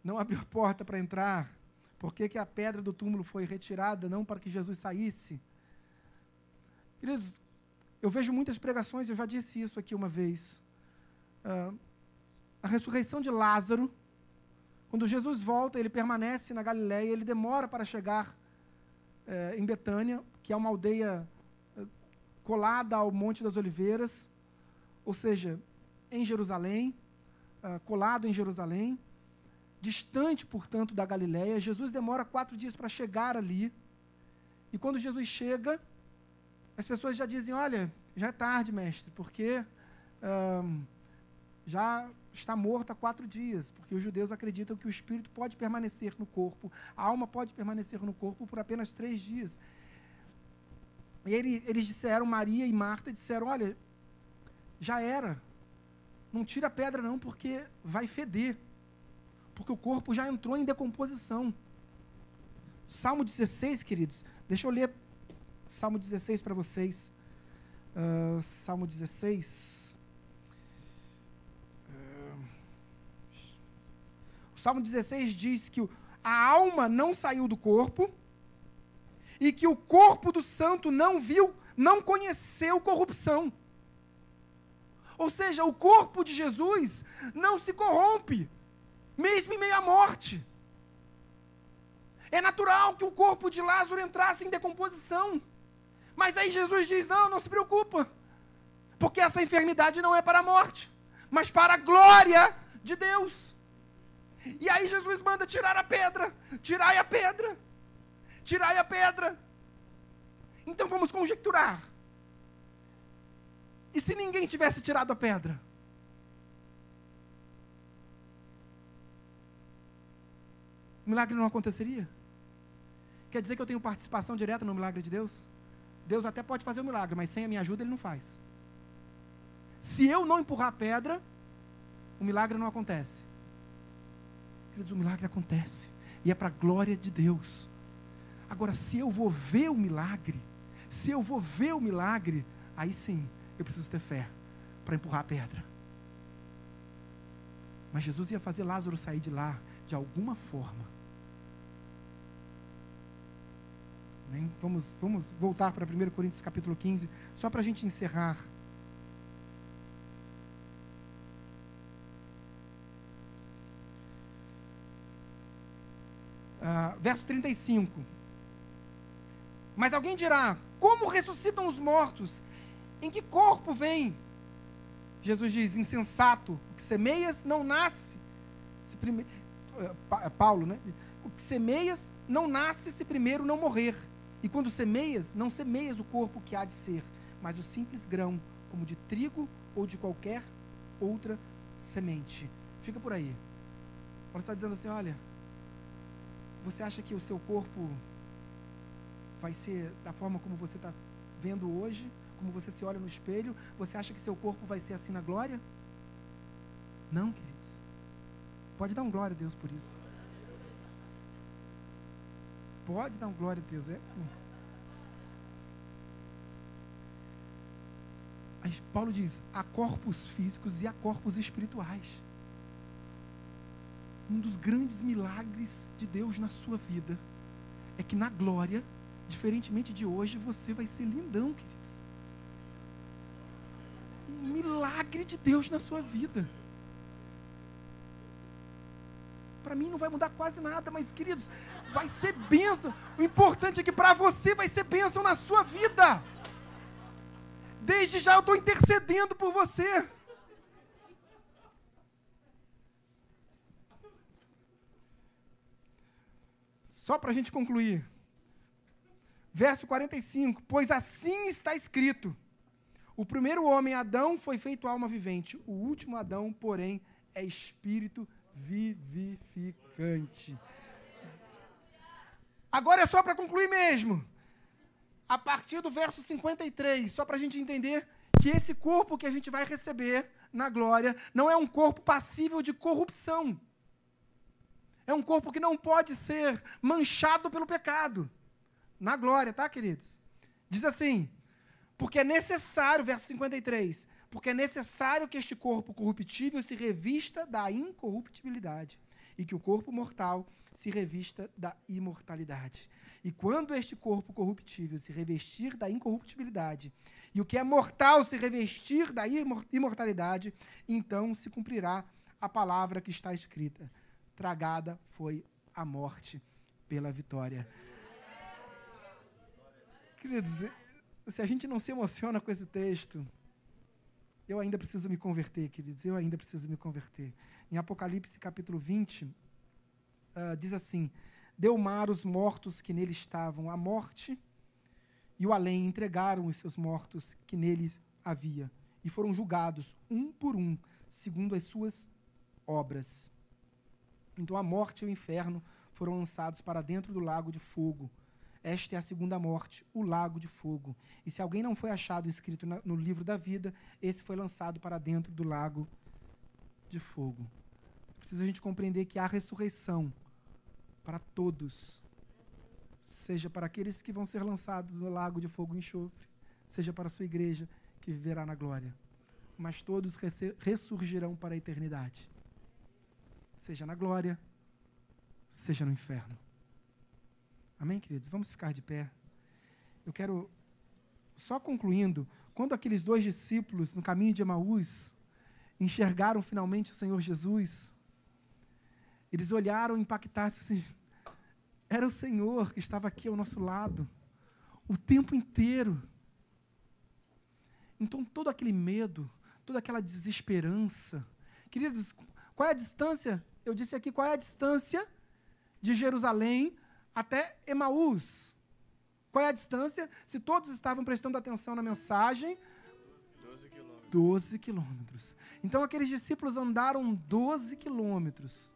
não abriu porta para entrar? Por que, que a pedra do túmulo foi retirada, não para que Jesus saísse? Queridos, eu vejo muitas pregações, eu já disse isso aqui uma vez. Uh, a ressurreição de Lázaro, quando Jesus volta, ele permanece na Galiléia, ele demora para chegar uh, em Betânia, que é uma aldeia uh, colada ao Monte das Oliveiras, ou seja, em Jerusalém, uh, colado em Jerusalém, distante, portanto, da Galiléia. Jesus demora quatro dias para chegar ali. E quando Jesus chega, as pessoas já dizem: olha, já é tarde, mestre, porque já está morto há quatro dias, porque os judeus acreditam que o espírito pode permanecer no corpo, a alma pode permanecer no corpo por apenas três dias. E ele, eles disseram, Maria e Marta disseram: olha, já era, não tira a pedra não, porque vai feder, porque o corpo já entrou em decomposição. Salmo 16, queridos, deixa eu ler Salmo 16 para vocês. Uh, Salmo 16. Uh, o Salmo 16 diz que a alma não saiu do corpo e que o corpo do santo não viu, não conheceu corrupção. Ou seja, o corpo de Jesus não se corrompe, mesmo em meio à morte. É natural que o corpo de Lázaro entrasse em decomposição. Mas aí Jesus diz: não, não se preocupa, porque essa enfermidade não é para a morte, mas para a glória de Deus. E aí Jesus manda tirar a pedra, tirai a pedra, tirai a pedra. Então vamos conjecturar. E se ninguém tivesse tirado a pedra? O milagre não aconteceria? Quer dizer que eu tenho participação direta no milagre de Deus? Deus até pode fazer um milagre, mas sem a minha ajuda ele não faz. Se eu não empurrar a pedra, o milagre não acontece. Queridos, o milagre acontece. E é para a glória de Deus. Agora, se eu vou ver o milagre, se eu vou ver o milagre, aí sim, eu preciso ter fé para empurrar a pedra. Mas Jesus ia fazer Lázaro sair de lá de alguma forma. Vamos, vamos voltar para 1 Coríntios capítulo 15, só para a gente encerrar. Ah, verso 35. Mas alguém dirá: Como ressuscitam os mortos? Em que corpo vem? Jesus diz: Insensato, o que semeias não nasce. Se prime... Paulo, né? O que semeias não nasce se primeiro não morrer. E quando semeias, não semeias o corpo que há de ser, mas o simples grão, como de trigo ou de qualquer outra semente. Fica por aí. Paulo está dizendo assim: olha, você acha que o seu corpo vai ser da forma como você está vendo hoje? Como você se olha no espelho? Você acha que seu corpo vai ser assim na glória? Não, queridos. Pode dar um glória a Deus por isso. Pode dar um glória a Deus. É. Aí Paulo diz: há corpos físicos e há corpos espirituais. Um dos grandes milagres de Deus na sua vida é que na glória, diferentemente de hoje, você vai ser lindão, queridos. Um milagre de Deus na sua vida. Para mim não vai mudar quase nada, mas queridos, vai ser bênção. O importante é que para você vai ser bênção na sua vida. Desde já eu estou intercedendo por você. Só para a gente concluir. Verso 45: Pois assim está escrito: O primeiro homem, Adão, foi feito alma vivente. O último Adão, porém, é espírito vivificante. Agora é só para concluir mesmo. A partir do verso 53, só para a gente entender que esse corpo que a gente vai receber na glória não é um corpo passível de corrupção. É um corpo que não pode ser manchado pelo pecado. Na glória, tá, queridos? Diz assim: porque é necessário, verso 53, porque é necessário que este corpo corruptível se revista da incorruptibilidade e que o corpo mortal se revista da imortalidade. E quando este corpo corruptível se revestir da incorruptibilidade e o que é mortal se revestir da imortalidade, então se cumprirá a palavra que está escrita: tragada foi a morte pela vitória. Queridos, se a gente não se emociona com esse texto, eu ainda preciso me converter, queridos, eu ainda preciso me converter. Em Apocalipse capítulo 20, uh, ah, diz assim: Deu mar os mortos que nele estavam, a morte e o além entregaram os seus mortos que neles havia, e foram julgados, um por um, segundo as suas obras. Então a morte e o inferno foram lançados para dentro do lago de fogo. Esta é a segunda morte, o lago de fogo. E se alguém não foi achado escrito na, no livro da vida, esse foi lançado para dentro do lago de fogo. Precisa a gente compreender que há ressurreição para todos. Seja para aqueles que vão ser lançados no lago de fogo e enxofre, seja para a sua igreja que viverá na glória. Mas todos ressurgirão para a eternidade. Seja na glória, seja no inferno. Amém, queridos? Vamos ficar de pé. Eu quero, só concluindo, quando aqueles dois discípulos no caminho de Emaús enxergaram finalmente o Senhor Jesus, eles olharam impactados assim, era o Senhor que estava aqui ao nosso lado, o tempo inteiro. Então, todo aquele medo, toda aquela desesperança. Queridos, qual é a distância? Eu disse aqui qual é a distância de Jerusalém até Emaús. Qual é a distância? Se todos estavam prestando atenção na mensagem, 12 quilômetros. 12 quilômetros. Então aqueles discípulos andaram 12 quilômetros.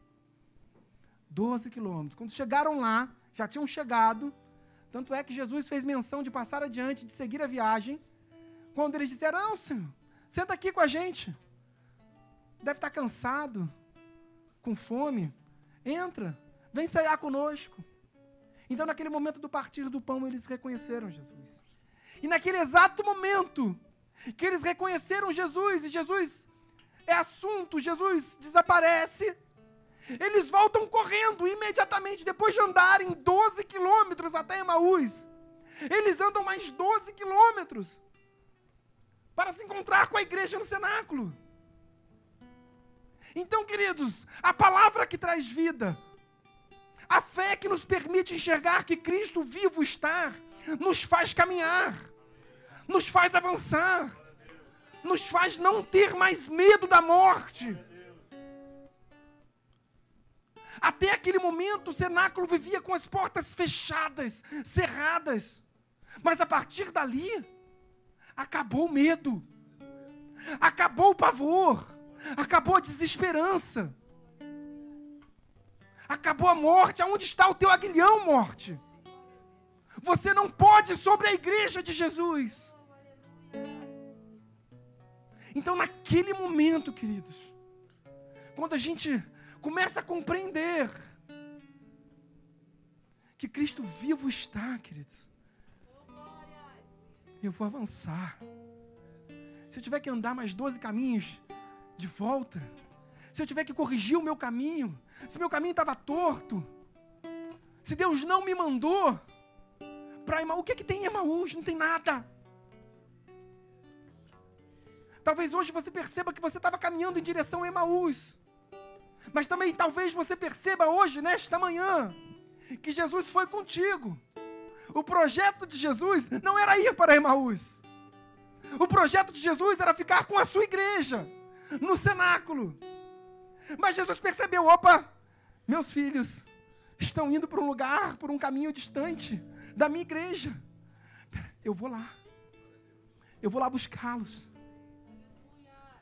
12 quilômetros. Quando chegaram lá, já tinham chegado. Tanto é que Jesus fez menção de passar adiante, de seguir a viagem. Quando eles disseram: Não, Senhor, senta aqui com a gente. deve estar cansado, com fome. Entra, vem cear conosco. Então, naquele momento do partir do pão, eles reconheceram Jesus. E naquele exato momento que eles reconheceram Jesus, e Jesus é assunto, Jesus desaparece, eles voltam correndo imediatamente, depois de andarem 12 quilômetros até Emaús. Eles andam mais 12 quilômetros para se encontrar com a igreja no cenáculo. Então, queridos, a palavra que traz vida, a fé que nos permite enxergar que Cristo vivo está, nos faz caminhar, nos faz avançar, nos faz não ter mais medo da morte. Até aquele momento, o cenáculo vivia com as portas fechadas, cerradas. Mas a partir dali, acabou o medo, acabou o pavor, acabou a desesperança, acabou a morte. Aonde está o teu aguilhão, morte? Você não pode sobre a igreja de Jesus. Então, naquele momento, queridos, quando a gente começa a compreender que Cristo vivo está, queridos, eu vou avançar. Se eu tiver que andar mais 12 caminhos de volta, se eu tiver que corrigir o meu caminho, se meu caminho estava torto, se Deus não me mandou para Emaús, o que, é que tem em Emaús? Não tem nada. Talvez hoje você perceba que você estava caminhando em direção a Emaús. Mas também talvez você perceba hoje, nesta manhã, que Jesus foi contigo. O projeto de Jesus não era ir para Emaús. O projeto de Jesus era ficar com a sua igreja, no cenáculo. Mas Jesus percebeu: opa, meus filhos estão indo para um lugar, por um caminho distante da minha igreja. Eu vou lá. Eu vou lá buscá-los.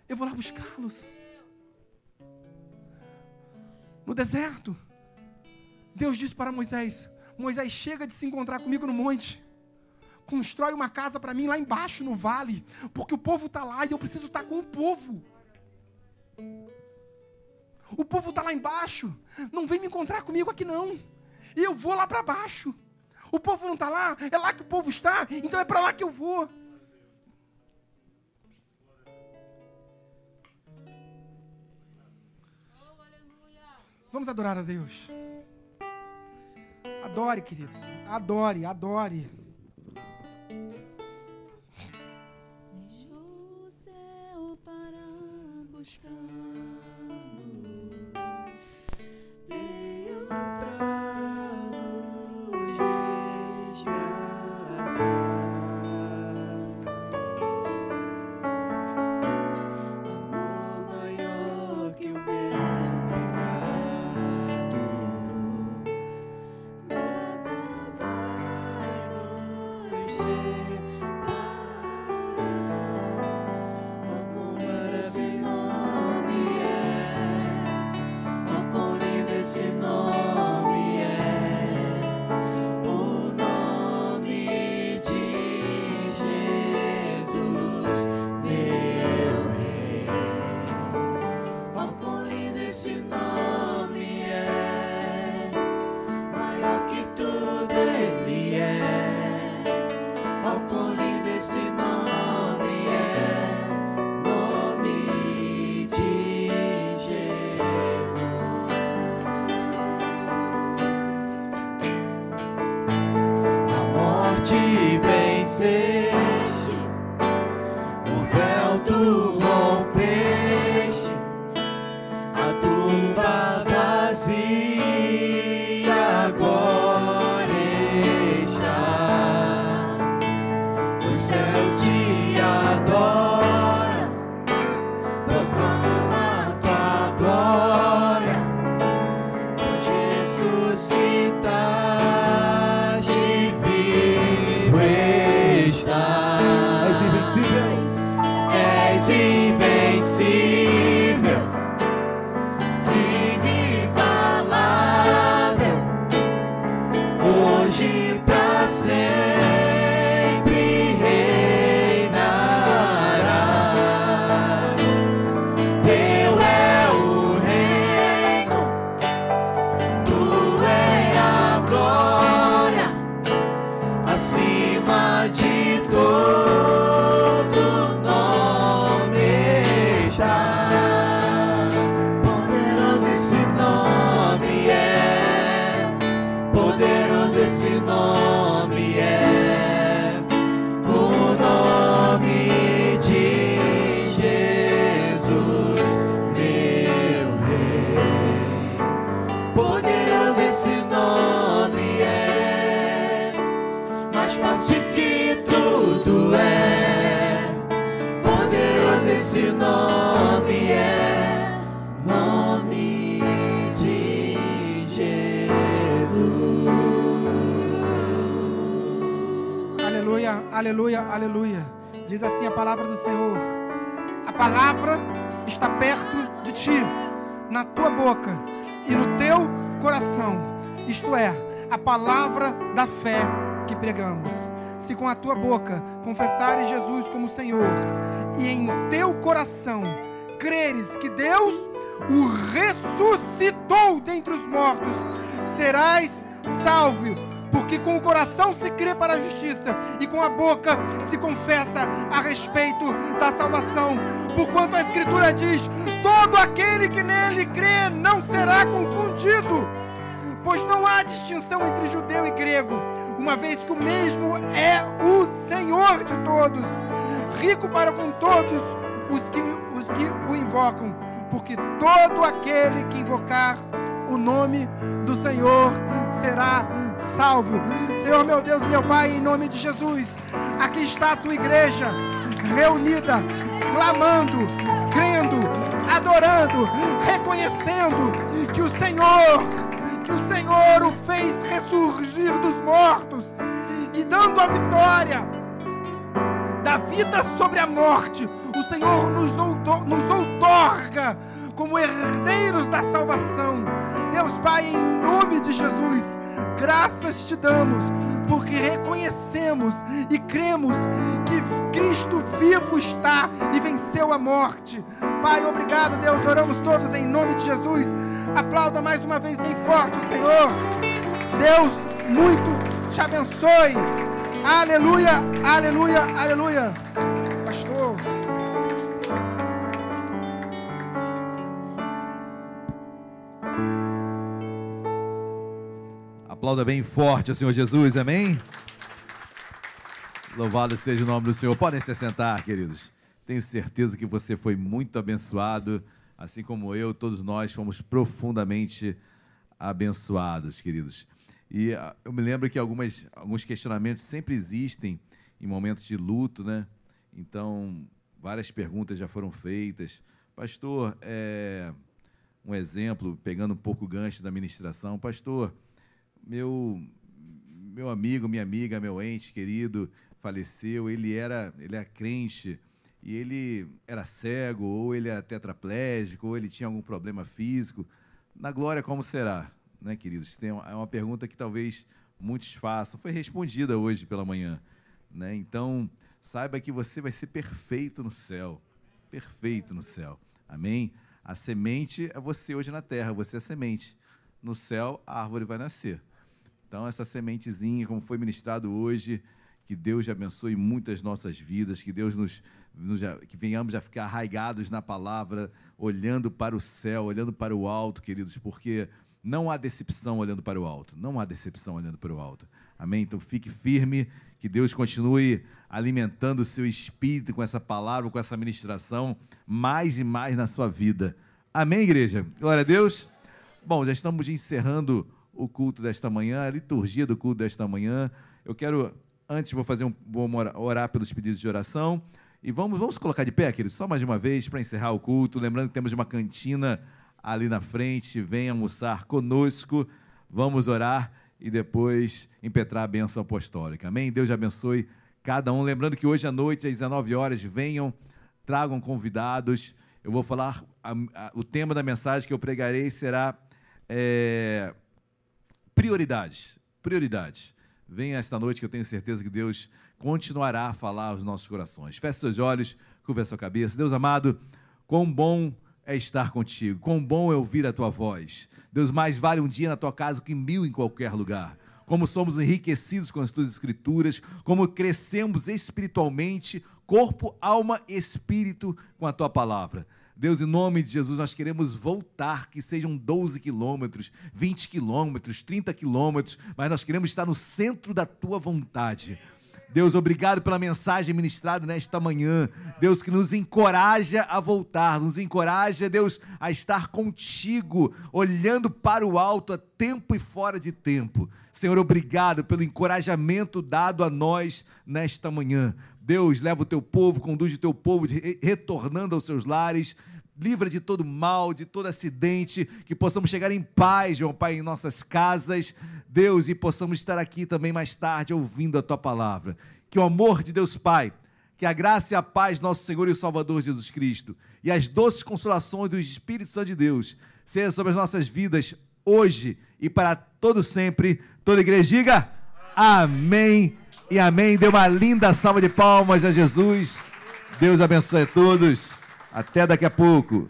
Eu vou lá buscá-los. No deserto, Deus disse para Moisés: Moisés, chega de se encontrar comigo no monte. Constrói uma casa para mim lá embaixo no vale, porque o povo está lá e eu preciso estar com o povo. O povo está lá embaixo, não vem me encontrar comigo aqui não. Eu vou lá para baixo. O povo não está lá, é lá que o povo está, então é para lá que eu vou. Vamos adorar a Deus. Adore, queridos. Adore, adore. Deixou o céu para buscar Se com a tua boca confessares Jesus como Senhor e em teu coração creres que Deus o ressuscitou dentre os mortos, serás salvo. Porque com o coração se crê para a justiça e com a boca se confessa a respeito da salvação. Porquanto a Escritura diz: todo aquele que nele crê não será confundido. Pois não há distinção entre judeu e grego, uma vez que o mesmo é o Senhor de todos, rico para com todos os que, os que o invocam, porque todo aquele que invocar o nome do Senhor será salvo. Senhor, meu Deus e meu Pai, em nome de Jesus, aqui está a tua igreja reunida, clamando, crendo, adorando, reconhecendo que o Senhor, que o Senhor o fez ressurgir dos mortos e dando a vitória da vida sobre a morte, o Senhor nos, outor, nos outorga como herdeiros da salvação. Deus Pai, em nome de Jesus, graças te damos, porque reconhecemos e cremos que Cristo vivo está e venceu a morte. Pai, obrigado, Deus. Oramos todos em nome de Jesus. Aplauda mais uma vez bem forte o Senhor. Deus, muito te abençoe. Aleluia, aleluia, aleluia. Pastor. Aplauda bem forte ao Senhor Jesus, amém? Louvado seja o nome do Senhor. Podem se sentar, queridos. Tenho certeza que você foi muito abençoado, assim como eu, todos nós fomos profundamente abençoados, queridos. E ah, eu me lembro que algumas, alguns questionamentos sempre existem em momentos de luto, né? Então, várias perguntas já foram feitas. Pastor, é, um exemplo, pegando um pouco o gancho da ministração. Pastor, meu, meu amigo, minha amiga, meu ente querido faleceu, ele era, ele era crente e ele era cego, ou ele era tetraplégico, ou ele tinha algum problema físico. Na glória, como será? Né, queridos? Tem uma, é uma pergunta que talvez muitos façam. Foi respondida hoje pela manhã. Né? Então, saiba que você vai ser perfeito no céu. Perfeito no céu. Amém? A semente é você hoje na terra, você é a semente. No céu, a árvore vai nascer. Então, essa sementezinha, como foi ministrado hoje, que Deus abençoe muitas nossas vidas, que Deus nos, que venhamos a ficar arraigados na palavra, olhando para o céu, olhando para o alto, queridos, porque não há decepção olhando para o alto, não há decepção olhando para o alto. Amém? Então fique firme, que Deus continue alimentando o seu espírito com essa palavra, com essa ministração, mais e mais na sua vida. Amém, igreja? Glória a Deus. Bom, já estamos encerrando o culto desta manhã, a liturgia do culto desta manhã. Eu quero Antes vou fazer um, vou orar pelos pedidos de oração. E vamos, vamos colocar de pé, queridos, só mais uma vez para encerrar o culto. Lembrando que temos uma cantina ali na frente. Venha almoçar conosco. Vamos orar e depois impetrar a bênção apostólica. Amém? Deus abençoe cada um. Lembrando que hoje à noite, às 19 horas, venham, tragam convidados. Eu vou falar, a, a, o tema da mensagem que eu pregarei será é, prioridades. Prioridades. Venha esta noite que eu tenho certeza que Deus continuará a falar aos nossos corações. Feche seus olhos, curva sua cabeça. Deus amado, quão bom é estar contigo, quão bom é ouvir a tua voz. Deus, mais vale um dia na tua casa que mil em qualquer lugar. Como somos enriquecidos com as tuas escrituras, como crescemos espiritualmente, corpo, alma espírito com a tua palavra. Deus, em nome de Jesus, nós queremos voltar, que sejam 12 quilômetros, 20 quilômetros, 30 quilômetros, mas nós queremos estar no centro da tua vontade. Deus, obrigado pela mensagem ministrada nesta manhã. Deus, que nos encoraja a voltar, nos encoraja, Deus, a estar contigo, olhando para o alto a tempo e fora de tempo. Senhor, obrigado pelo encorajamento dado a nós nesta manhã. Deus, leva o teu povo, conduz o teu povo retornando aos seus lares, livra de todo mal, de todo acidente, que possamos chegar em paz, meu Pai, em nossas casas, Deus, e possamos estar aqui também mais tarde ouvindo a tua palavra. que o amor de Deus Pai, que a graça e a paz do nosso Senhor e Salvador Jesus Cristo e as doces consolações do Espírito Santo de Deus seja sobre as nossas vidas hoje e para todo sempre. Toda igreja diga amém e amém. Dê uma linda salva de palmas a Jesus. Deus abençoe a todos. Até daqui a pouco.